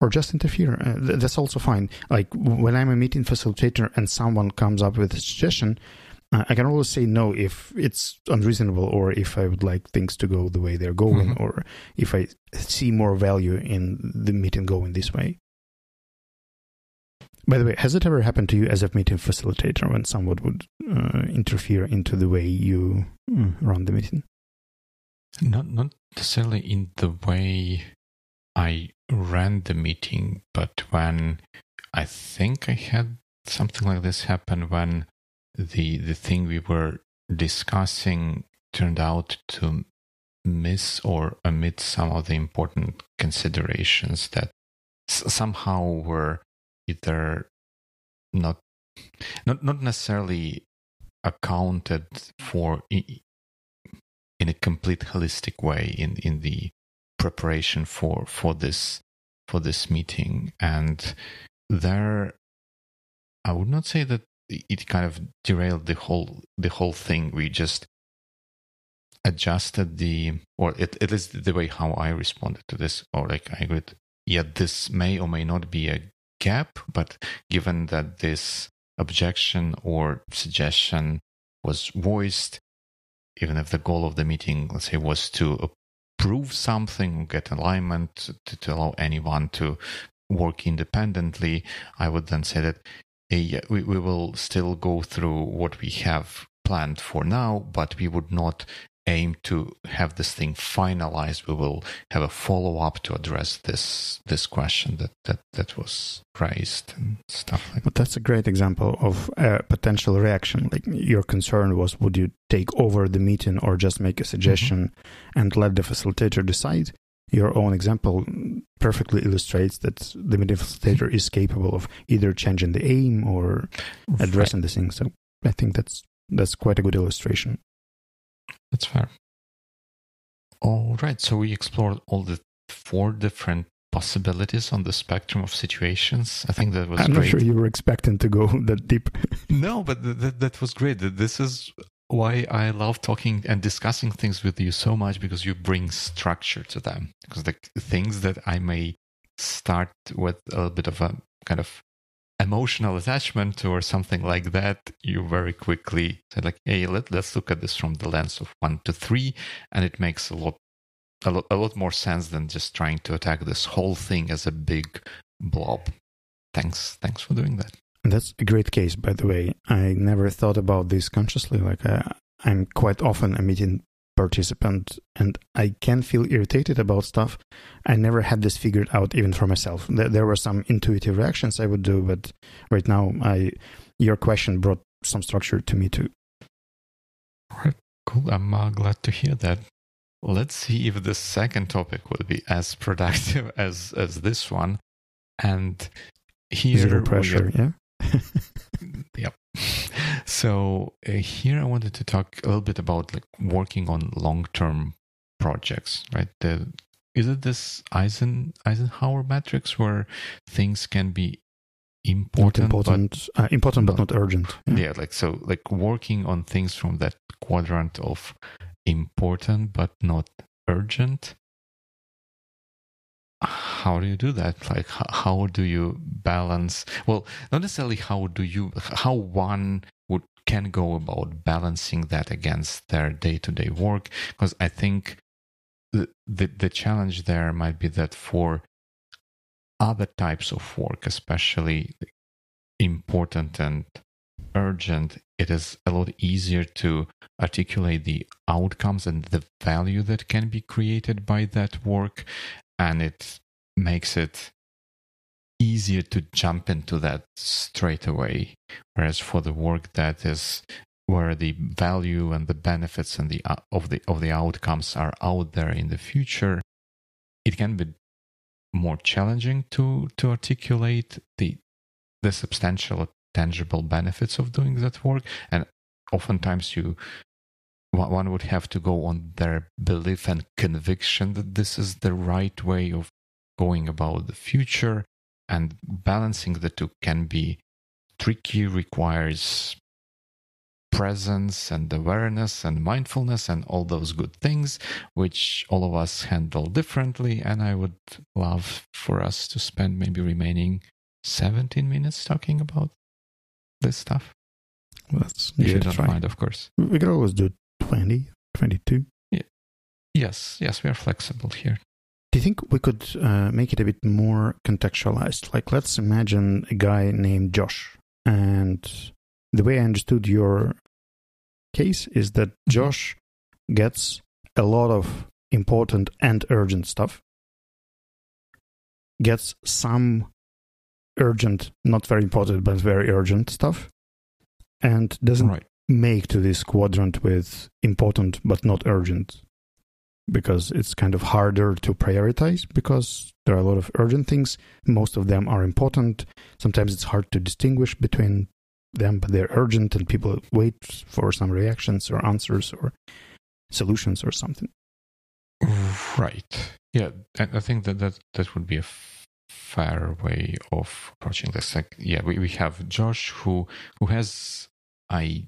or just interfere uh, th- that's also fine like when i'm a meeting facilitator and someone comes up with a suggestion uh, I can always say no if it's unreasonable or if I would like things to go the way they're going mm-hmm. or if I see more value in the meeting going this way. By the way, has it ever happened to you as a meeting facilitator when someone would uh, interfere into the way you uh, run the meeting? Not not necessarily in the way I ran the meeting, but when I think I had something like this happen when the the thing we were discussing turned out to miss or omit some of the important considerations that s- somehow were either not not not necessarily accounted for in, in a complete holistic way in in the preparation for for this for this meeting and there i would not say that it kind of derailed the whole the whole thing. We just adjusted the or it, least the way how I responded to this, or like I agreed yeah, this may or may not be a gap, but given that this objection or suggestion was voiced, even if the goal of the meeting, let's say, was to approve something, get alignment to, to allow anyone to work independently, I would then say that uh, we, we will still go through what we have planned for now, but we would not aim to have this thing finalized. We will have a follow up to address this this question that that that was raised and stuff like. But that's a great example of a potential reaction. Like your concern was, would you take over the meeting or just make a suggestion mm-hmm. and let the facilitator decide? Your own example perfectly illustrates that the meeting facilitator is capable of either changing the aim or addressing right. the thing. So I think that's that's quite a good illustration. That's fair. All right. So we explored all the four different possibilities on the spectrum of situations. I think that was I'm great. not sure you were expecting to go (laughs) that deep. no, but th- th- that was great. This is why I love talking and discussing things with you so much because you bring structure to them. Because the things that I may start with a little bit of a kind of emotional attachment or something like that, you very quickly say like, hey, let, let's look at this from the lens of one to three. And it makes a lot, a lot, a lot more sense than just trying to attack this whole thing as a big blob. Thanks. Thanks for doing that. That's a great case, by the way. I never thought about this consciously. Like, I, uh, I'm quite often a meeting participant and I can feel irritated about stuff. I never had this figured out even for myself. There, there were some intuitive reactions I would do, but right now, I your question brought some structure to me too. All right, cool. I'm uh, glad to hear that. Let's see if the second topic will be as productive (laughs) as as this one. And here, zero pressure. yeah. (laughs) yep. (laughs) So uh, here I wanted to talk a little bit about like working on long-term projects, right? The, is it this Eisen Eisenhower matrix where things can be important, not important, but, uh, important but not urgent? Yeah. yeah, like so, like working on things from that quadrant of important but not urgent how do you do that? Like how do you balance well not necessarily how do you how one would can go about balancing that against their day-to-day work? Because i think the, the the challenge there might be that for other types of work especially important and urgent it is a lot easier to articulate the outcomes and the value that can be created by that work and it makes it easier to jump into that straight away. Whereas for the work that is where the value and the benefits and the uh, of the of the outcomes are out there in the future it can be more challenging to to articulate the the substantial tangible benefits of doing that work. And oftentimes you one would have to go on their belief and conviction that this is the right way of going about the future and balancing the two can be tricky requires presence and awareness and mindfulness and all those good things which all of us handle differently and i would love for us to spend maybe remaining 17 minutes talking about this stuff. If you don't try. mind of course. We could always do 20, 22? Yeah. Yes, yes, we are flexible here. Do you think we could uh, make it a bit more contextualized? Like, let's imagine a guy named Josh. And the way I understood your case is that mm-hmm. Josh gets a lot of important and urgent stuff, gets some urgent, not very important, but very urgent stuff, and doesn't right make to this quadrant with important but not urgent because it's kind of harder to prioritize because there are a lot of urgent things. Most of them are important. Sometimes it's hard to distinguish between them but they're urgent and people wait for some reactions or answers or solutions or something. Right. Yeah i think that that, that would be a fair way of approaching this. Like yeah we, we have josh who who has I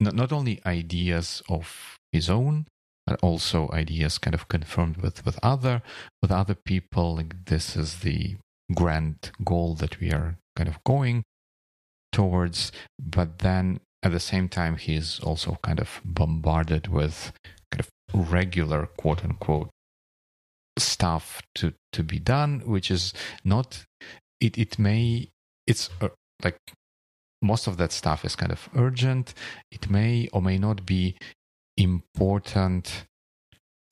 not, not only ideas of his own, but also ideas kind of confirmed with, with other with other people. Like this is the grand goal that we are kind of going towards. But then at the same time, he's also kind of bombarded with kind of regular quote unquote stuff to to be done, which is not. It it may it's uh, like most of that stuff is kind of urgent. It may or may not be important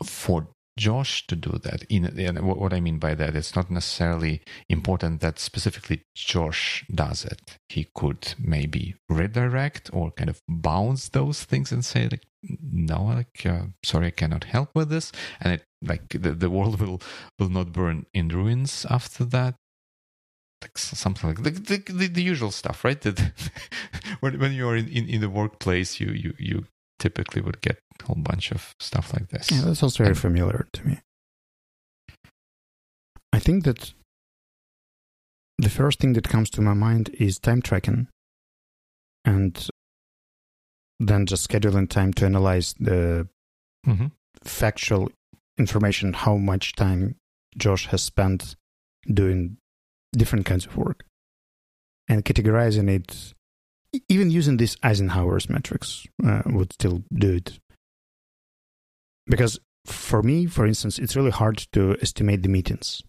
for Josh to do that. In, in, what I mean by that, it's not necessarily important that specifically Josh does it. He could maybe redirect or kind of bounce those things and say like, "No, like, uh, sorry, I cannot help with this," and it like the, the world will will not burn in ruins after that. Like something like the the, the, the usual stuff, right? That (laughs) when when you are in, in, in the workplace, you you you typically would get a whole bunch of stuff like this. Yeah, that sounds very and, familiar to me. I think that the first thing that comes to my mind is time tracking and then just scheduling time to analyze the mm-hmm. factual information, how much time Josh has spent doing different kinds of work and categorizing it even using this Eisenhower's matrix uh, would still do it. Because for me, for instance, it's really hard to estimate the meetings.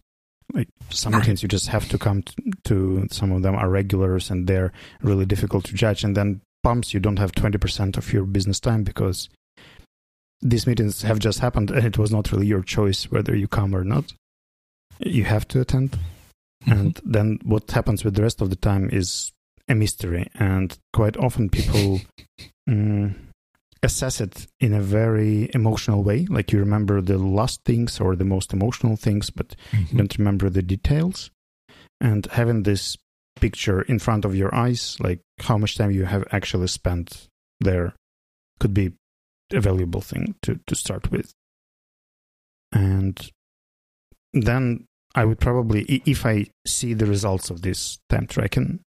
Like some meetings, you just have to come to. Some of them are regulars, and they're really difficult to judge. And then pumps, you don't have twenty percent of your business time because these meetings have just happened, and it was not really your choice whether you come or not. You have to attend, mm-hmm. and then what happens with the rest of the time is a mystery, and quite often people um, (laughs) assess it in a very emotional way. Like you remember the last things or the most emotional things, but mm-hmm. you don't remember the details. And having this picture in front of your eyes, like how much time you have actually spent there, could be a valuable thing to, to start with. And then I would probably, if I see the results of this time tracking,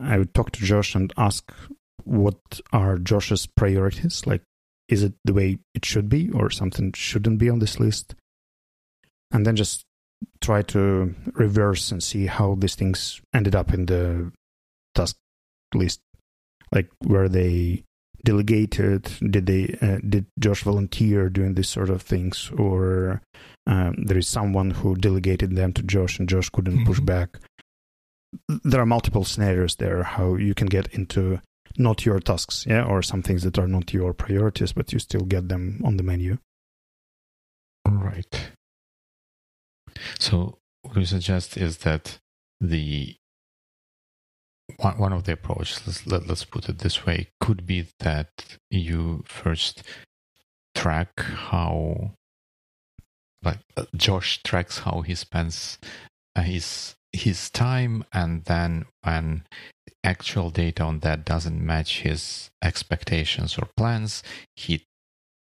I would talk to Josh and ask what are Josh's priorities? Like, is it the way it should be, or something shouldn't be on this list? And then just try to reverse and see how these things ended up in the task list. Like, were they delegated? Did they uh, did Josh volunteer doing these sort of things, or um, there is someone who delegated them to Josh and Josh couldn't mm-hmm. push back? there are multiple scenarios there how you can get into not your tasks, yeah, or some things that are not your priorities, but you still get them on the menu. Right. So what we suggest is that the one, one of the approaches, let's, let, let's put it this way, could be that you first track how, like uh, Josh tracks how he spends uh, his his time and then when actual data on that doesn't match his expectations or plans he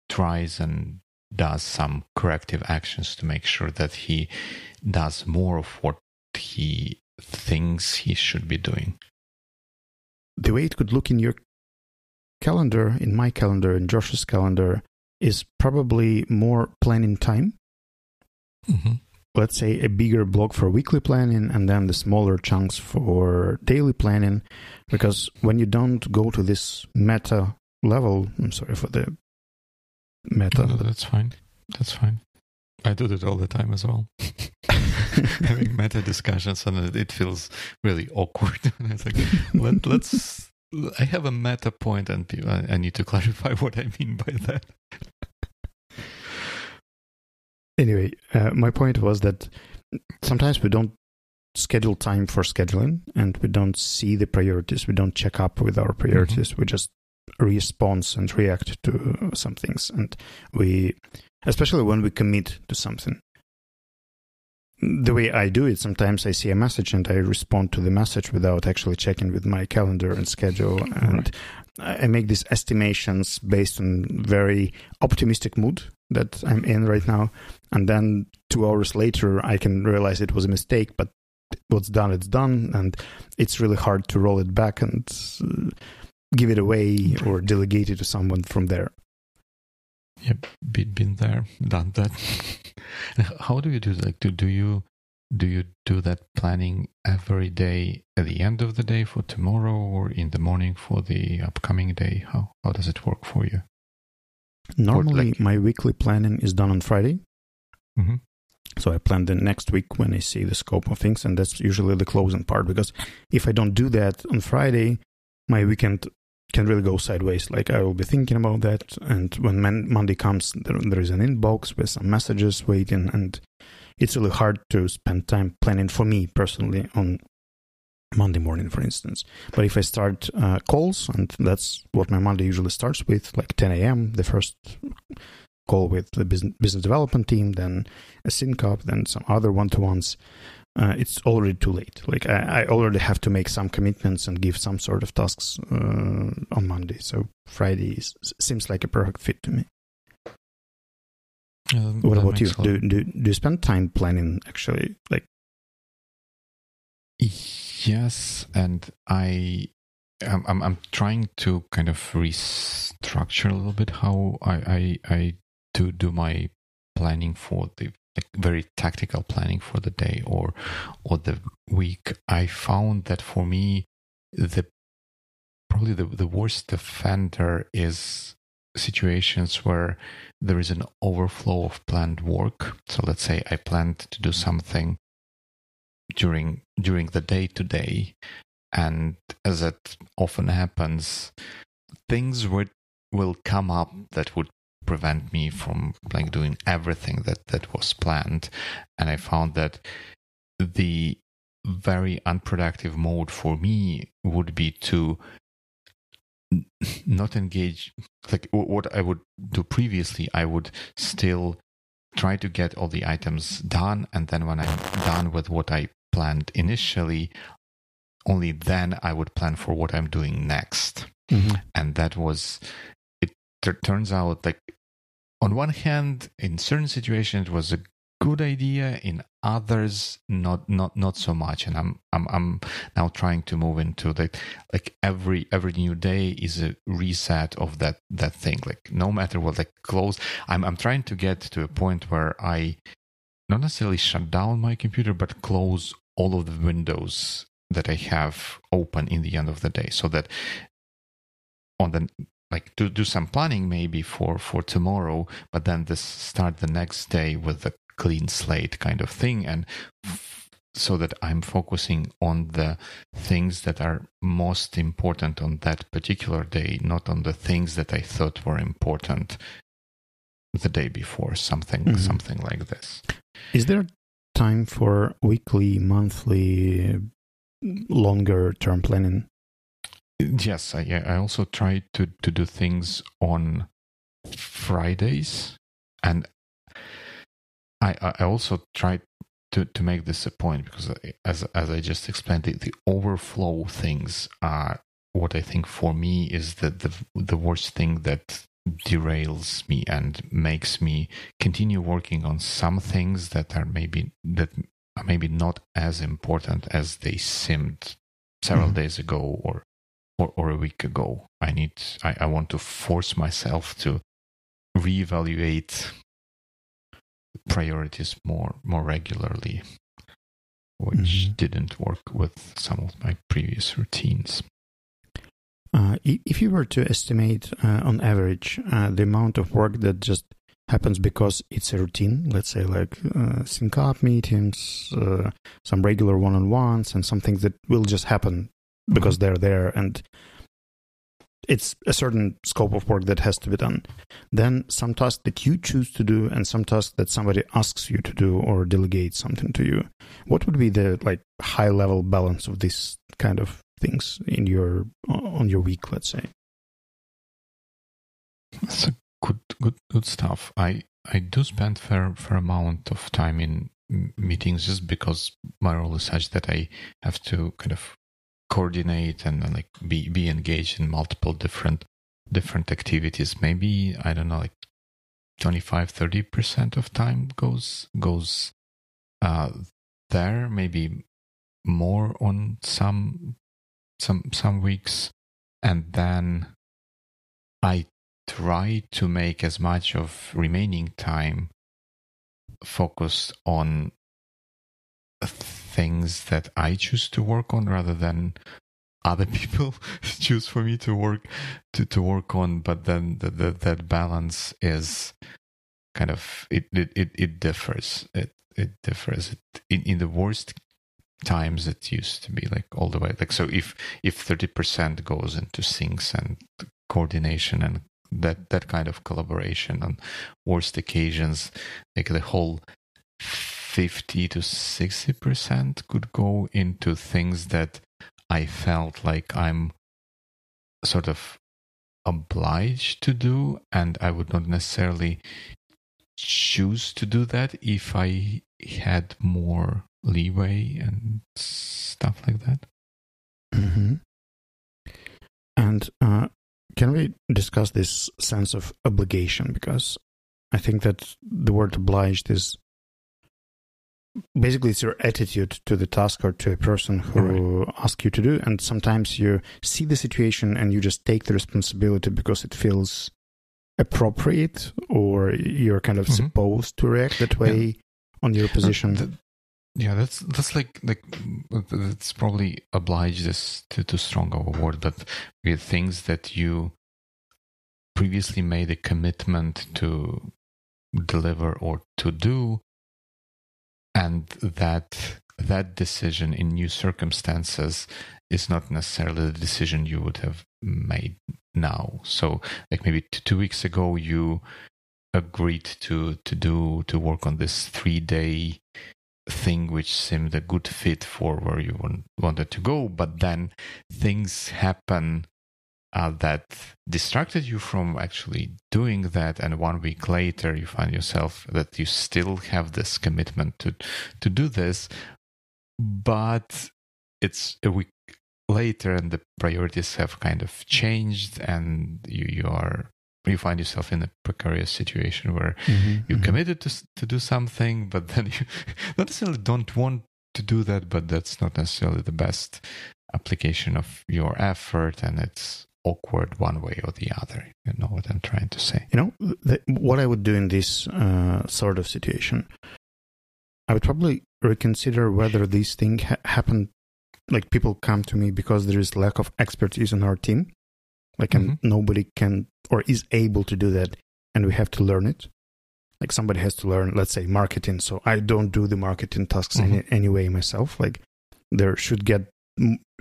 tries and does some corrective actions to make sure that he does more of what he thinks he should be doing. The way it could look in your calendar in my calendar in josh's calendar is probably more planning time mm-hmm. Let's say a bigger block for weekly planning and then the smaller chunks for daily planning because when you don't go to this meta level i'm sorry for the meta no, that's fine. That's fine. I do that all the time as well. (laughs) Having meta discussions and it feels really awkward. (laughs) It's like Let, let's i have a meta point and i need to clarify (laughs) what i mean by that anyway, uh, my point was that sometimes we don't schedule time for scheduling and we don't see the priorities. We don't check up with our priorities. Mm-hmm. We just respond and react to some things. And we, especially when we commit to something, the way I do it, sometimes I see a message and I respond to the message without actually checking with my calendar and schedule. And. I make these estimations based on very optimistic mood that I'm in right now. And then two hours later, I can realize it was a mistake, but what's done, it's done. And it's really hard to roll it back and uh, give it away or delegate it to someone from there. Yep, been, there, done that. (laughs) How do you do that? Do, do you do you do that planning every day at the end of the day for tomorrow or in the morning for the upcoming day? How how does it work for you? Normally, like, my weekly planning is done on Friday, Mm-hmm. So I plan the next week when I see the scope of things, and that's usually the closing part. Because if I don't do that on Friday, my weekend can really go sideways. Like I will be thinking about that, and when man- Monday comes, there, there is an inbox with some messages waiting, and it's really hard to spend time planning for me personally on Monday morning, for instance. But if I start uh, calls, and that's what my Monday usually starts with, like 10 a.m., the first call with the business, business development team, then a sync up, then some other one to ones. Uh, it's already too late. Like I, I, already have to make some commitments and give some sort of tasks uh, on Monday. So Friday is, seems like a perfect fit to me. Um, what about you? Do, do do you spend time planning actually? Like yes, and I I'm, I'm, I'm trying to kind of restructure a little bit how I, I, I do do my planning for the like very tactical planning for the day or or the week. I found that for me the probably the, the worst offender is situations where there is an overflow of planned work. So let's say I planned to do something during during the day to day and as it often happens things would will come up that would prevent me from like doing everything that that was planned. And i found that the very unproductive mode for me would be to not engage like what i would do previously i would still try to get all the items done. And then when i'm done with what i planned initially only then I would plan for what I'm doing next. Mm-hmm. And that was, it t- turns out like, on one hand, in certain situations, it was a good idea. In others, not not not so much. And I'm I'm I'm now trying to move into like like every every new day is a reset of that that thing. Like no matter what, like close. I'm I'm trying to get to a point where I not necessarily shut down my computer, but close all of the windows that I have open in the end of the day, so that on the like to do some planning maybe for for tomorrow, but then this start the next day with a clean slate kind of thing, and f- so that I'm focusing on the things that are most important on that particular day, not on the things that I thought were important the day before. Something mm-hmm. something like this. Is there time for weekly, monthly longer term planning? Yes, I, I also try to, to do things on Fridays, and I I also try to, to make this a point because as as I just explained, the, the overflow things are what I think for me is the, the the worst thing that derails me and makes me continue working on some things that are maybe that maybe not as important as they seemed several mm. days ago or, or or a week ago. I need I, I want to force myself to reevaluate priorities more more regularly, which mm-hmm. didn't work with some of my previous routines. Uh, if you were to estimate uh, on average uh, the amount of work that just happens because it's a routine. Let's say like uh, sync up meetings, uh, some regular one-on-ones, and some things that will just happen because mm-hmm. they're there, and it's a certain scope of work that has to be done. Then some tasks that you choose to do, and some tasks that somebody asks you to do or delegate something to you. What would be the like high-level balance of this kind of things in your on your week? Let's say. That's a good good good stuff i i do spend fair fair amount of time in meetings just because my role is such that i have to kind of coordinate and, and like be be engaged in multiple different different activities maybe i don't know like 25 30% of time goes goes uh there maybe more on some some some weeks and then i try to make as much of remaining time focused on things that I choose to work on rather than other (laughs) people (laughs) choose for me to work to, to work on but then the, the, that balance is kind of it it it, it differs. It it differs. It, in in the worst times it used to be like all the way like so if if 30% goes into syncs and coordination and that that kind of collaboration on worst occasions like the whole 50 to 60% could go into things that i felt like i'm sort of obliged to do and i would not necessarily choose to do that if i had more leeway and stuff like that. Mm-hmm. And uh, can we discuss this sense of obligation? Because I think that the word obliged is basically it's your attitude to the task or to a person who right. asks you to do. And sometimes you see the situation and you just take the responsibility because it feels appropriate or you're kind of mm-hmm. supposed to react that way yeah. on your position. Yeah, that's that's like like that's probably obliged is too strong of a word, but with things that you previously made a commitment to deliver or to do, and that that decision in new circumstances is not necessarily the decision you would have made now. So, like maybe two weeks ago, you agreed to to do to work on this three day thing which seemed a good fit for where you wanted to go, but then things happen uh, that distracted you from actually doing that, and one week later you find yourself that you still have this commitment to to do this, but it's a week later and the priorities have kind of changed and you, you are you find yourself in a precarious situation where mm-hmm, you mm-hmm. committed to to do something, but then you (laughs) not necessarily don't want to do that, but that's not necessarily the best application of your effort, and it's awkward one way or the other. You know what I'm trying to say? You know the, what I would do in this uh, sort of situation. I would probably reconsider whether this thing ha- happen. Like people come to me because there is lack of expertise in our team, like, mm-hmm. and nobody can or is able to do that, and we have to learn it. Like somebody has to learn, let's say, marketing. So I don't do the marketing tasks mm-hmm. any, way myself. Like there should get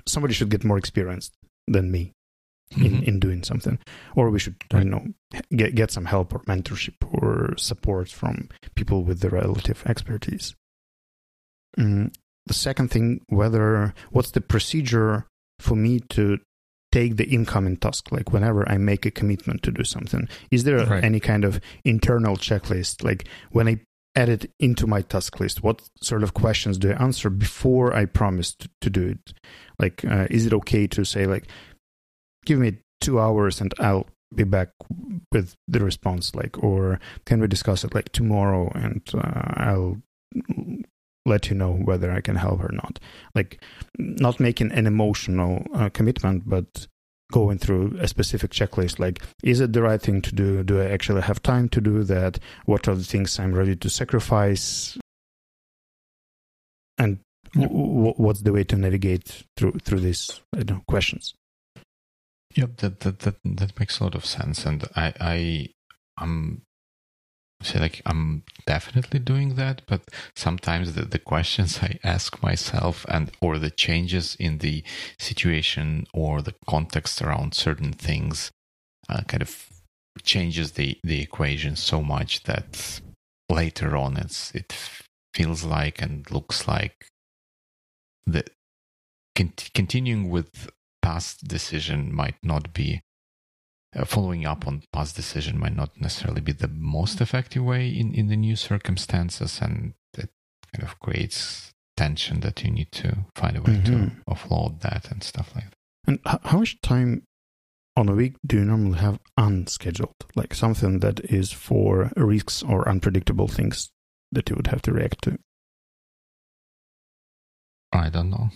somebody should get more experienced than me in, mm-hmm. in doing something, or we should right. you know get get some help or mentorship or support from people with the relative expertise. Mm, the second thing, whether what's the procedure for me to take the incoming task like whenever i make a commitment to do something is there right. any kind of internal checklist like when i add it into my task list what sort of questions do i answer before i promise to, to do it like uh, is it okay to say like give me two hours and i'll be back with the response like or can we discuss it like tomorrow and uh, i'll let you know whether I can help or not. Like not making an emotional uh, commitment, but going through a specific checklist like is it the right thing to do? Do i actually have time to do that? What are the things i'm ready to sacrifice? And w- what's the way to navigate through through these know, questions? Yep that, that that that makes a lot of sense. And i i i'm say like i'm definitely doing that but sometimes the, the questions i ask myself and or the changes in the situation or the context around certain things uh, kind of changes the the equation so much that later on it's it feels like and looks like the con- continuing with past decision might not be following up on past decision might not necessarily be the most effective way in, in the new circumstances and it kind of creates tension that you need to find a way mm-hmm. to offload that and stuff like that. And how much time on a week do you normally have unscheduled? Like something that is for risks or unpredictable things that you would have to react to? I don't know.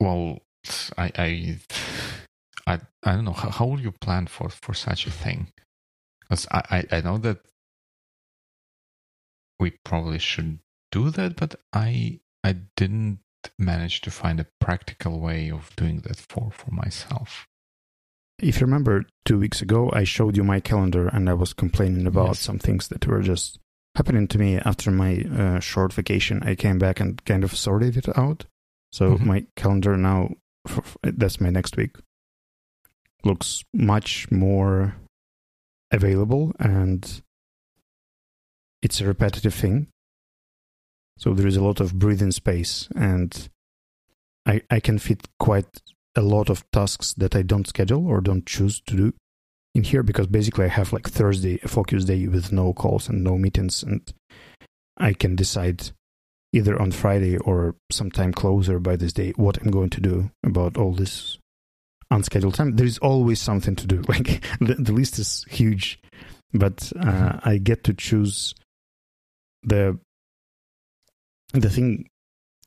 Well i i I I don't know how, how will you plan for for such a thing? Because I, I I know that we probably should do that, but I I didn't manage to find a practical way of doing that for for myself. if you remember two weeks ago, I showed you my calendar and I was complaining about yes. some things that were just happening to me after my uh, short vacation. I came back and kind of sorted it out. So mm-hmm. my calendar now, for, that's my next week, looks much more available and it's a repetitive thing. So there is a lot of breathing space and I, I can fit quite a lot of tasks that I don't schedule or don't choose to do in here because basically I have like Thursday a focus day with no calls and no meetings and I can decide either on Friday or sometime closer by this day what I'm going to do about all this unscheduled time. There is always something to do. (laughs) Like the, the list is huge, but uh, mm-hmm. I get to choose the the thing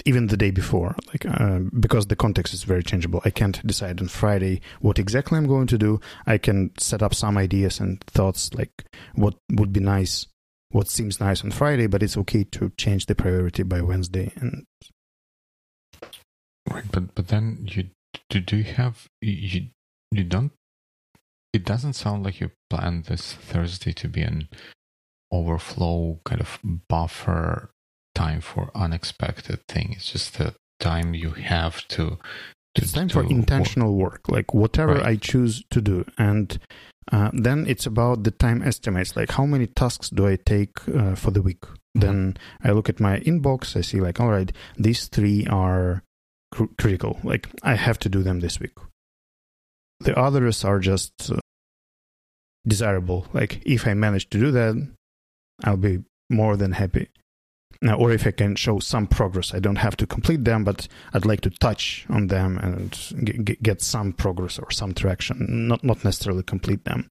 even the day before, like uh, because the context is very changeable. I can't decide on Friday what exactly I'm going to do. I can set up some ideas and thoughts, like what would be nice, what seems nice on Friday, but it's okay to change the priority by Wednesday. And right, but but then you do, do you have you you don't? It doesn't sound like you plan this Thursday to be an overflow kind of buffer time for unexpected things. It's just the time you have to. to it's time to for intentional work, work like whatever right. I choose to do, and uh, then it's about the time estimates. Like how many tasks do I take uh, for the week? Mm-hmm. Then I look at my inbox. I see like, all right, these three are cr- critical. Like I have to do them this week. The others are just uh, desirable. Like if I manage to do that, I'll be more than happy or if I can show some progress. I don't have to complete them, but I'd like to touch on them and g- get some progress or some traction, not, not necessarily complete them.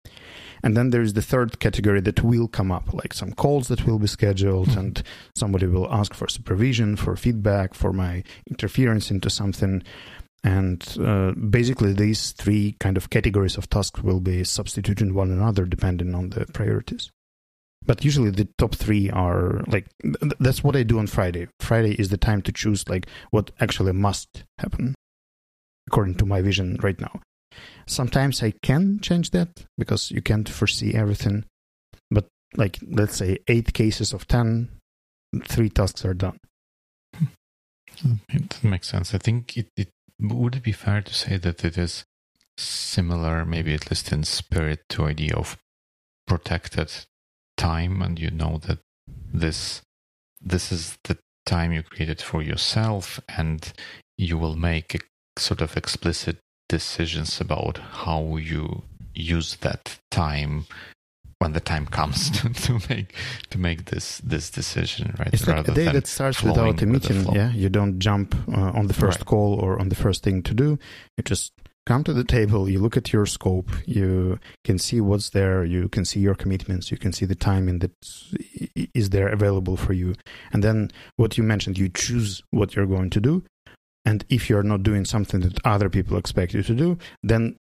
And then there is the third category that will come up, like some calls that will be scheduled, mm-hmm. and somebody will ask for supervision, for feedback, for my interference into something. And uh, basically, these three kind of categories of tasks will be substituting one another depending on the priorities but usually the top three are like th- that's what i do on friday. Friday is the time to choose like what actually must happen according to my vision right now. Sometimes i can change that because you can't foresee everything but like let's say eight cases of ten three tasks are done. Hmm. Hmm. It makes sense. I think it, it would it be fair to say that it is similar maybe at least in spirit to idea of protected time and you know that this this is the time you created for yourself and you will make a sort of explicit decisions about how you use that time when the time comes (laughs) to, to make to make this this decision right? It's like a day that starts without a meeting yeah? You don't jump uh, on the first right. call or on the first thing to do. You just come to the table, you look at your scope, you can see what's there, you can see your commitments, you can see the timing that is there available for you. And then what you mentioned, you choose what you're going to do. And if you're not doing something that other people expect you to do, then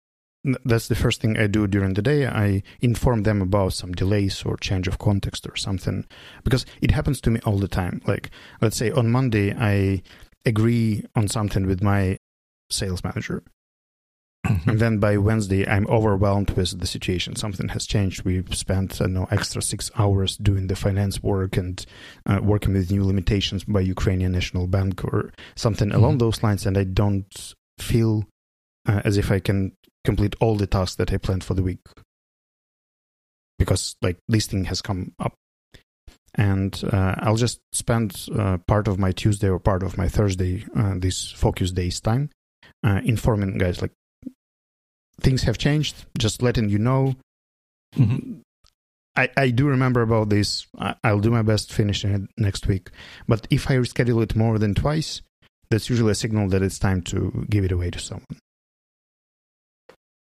that's the first thing I do during the day. I inform them about some delays or change of context or something because it happens to me all the time. Like, let's say on Monday, I agree on something with my sales manager. (coughs) And then by Wednesday, I'm overwhelmed with the situation. Something has changed. We've spent, I know, extra six hours doing the finance work and uh, working with new limitations by Ukrainian National Bank or something mm-hmm. along those lines. And I don't feel uh, as if I can complete all the tasks that I planned for the week because, like, this thing has come up. And uh, I'll just spend uh, part of my Tuesday or part of my Thursday, uh, this focus days time, uh, informing guys like things have changed. Just letting you know. Mm-hmm. I, I do remember about this. I, I'll do my best finishing it next week. But if I reschedule it more than twice, that's usually a signal that it's time to give it away to someone.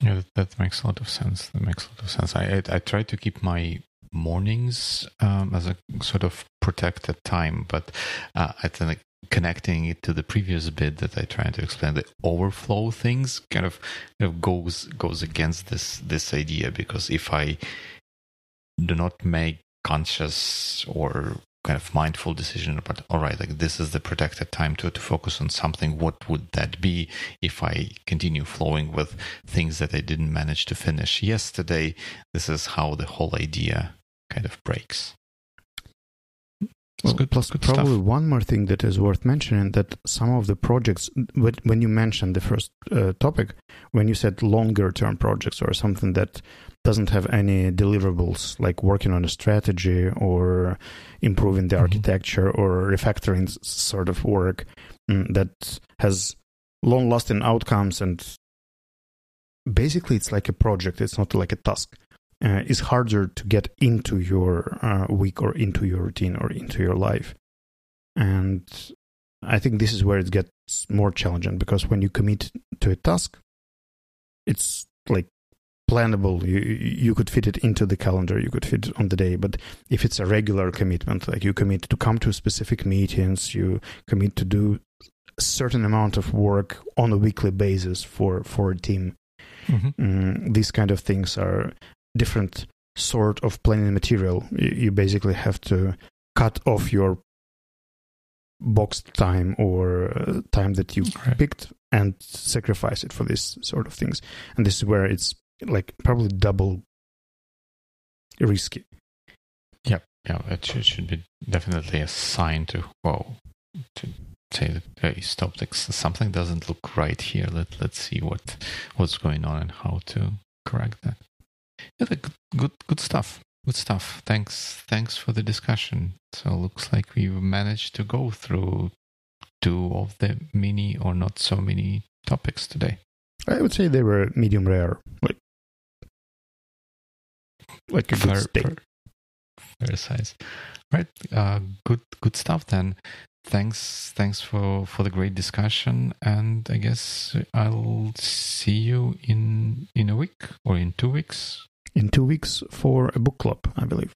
Yeah, that, that makes a lot of sense. That makes a lot of sense. I I, I try to keep my mornings um, as a sort of protected time, but uh, I think connecting it to the previous bit that I tried to explain, the overflow things kind of, kind of goes goes against this this idea because if I do not make conscious or kind of mindful decision about all right like this is the protected time to, to focus on something what would that be if i continue flowing with things that i didn't manage to finish yesterday? This is how the whole idea kind of breaks well, good, plus, good probably stuff. one more thing that is worth mentioning that some of the projects, when you mentioned the first uh, topic, when you said longer term projects or something that doesn't have any deliverables, like working on a strategy or improving the mm-hmm. architecture or refactoring sort of work mm, that has long lasting outcomes and basically it's like a project, it's not like a task uh, is harder to get into your uh, week or into your routine or into your life. And I think this is where it gets more challenging because when you commit to a task, it's like plannable. You you could fit it into the calendar. You could fit it on the day. But if it's a regular commitment, like you commit to come to specific meetings, you commit to do a certain amount of work on a weekly basis for for a team. Mm-hmm. Mm, these kind of things are different sort of planning material. You basically have to cut off your boxed time or uh, time that you right. picked and sacrifice it for this sort of things. And this is where it's like probably double risky. Yeah, yeah, it should, should be definitely a sign to whoa to say that hey, stop. Like something doesn't look right here. Let let's see what what's going on and how to correct that. Yeah, good, good stuff. Good stuff. Thanks, thanks for the discussion. So looks like we've managed to go through two of the many or not so many topics today. I would say they were medium rare, like like a fair, good steak. Fair, fair size. Right. Uh, good, good stuff. Then thanks thanks for for the great discussion and i guess i'll see you in in a week or in two weeks in two weeks for a book club, I believe.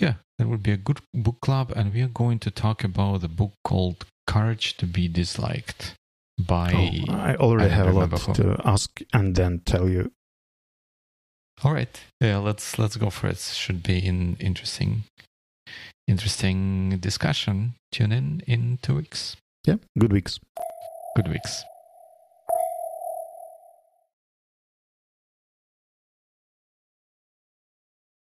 Yeah, that would be a good book club, and we are going to talk about the book called Courage to Be Disliked by. Oh, I already I have a lot who. to ask and then tell you. All right, yeah, let's let's go for it. Should be an interesting, interesting discussion. Tune in in two weeks. Yeah, good weeks. Good weeks.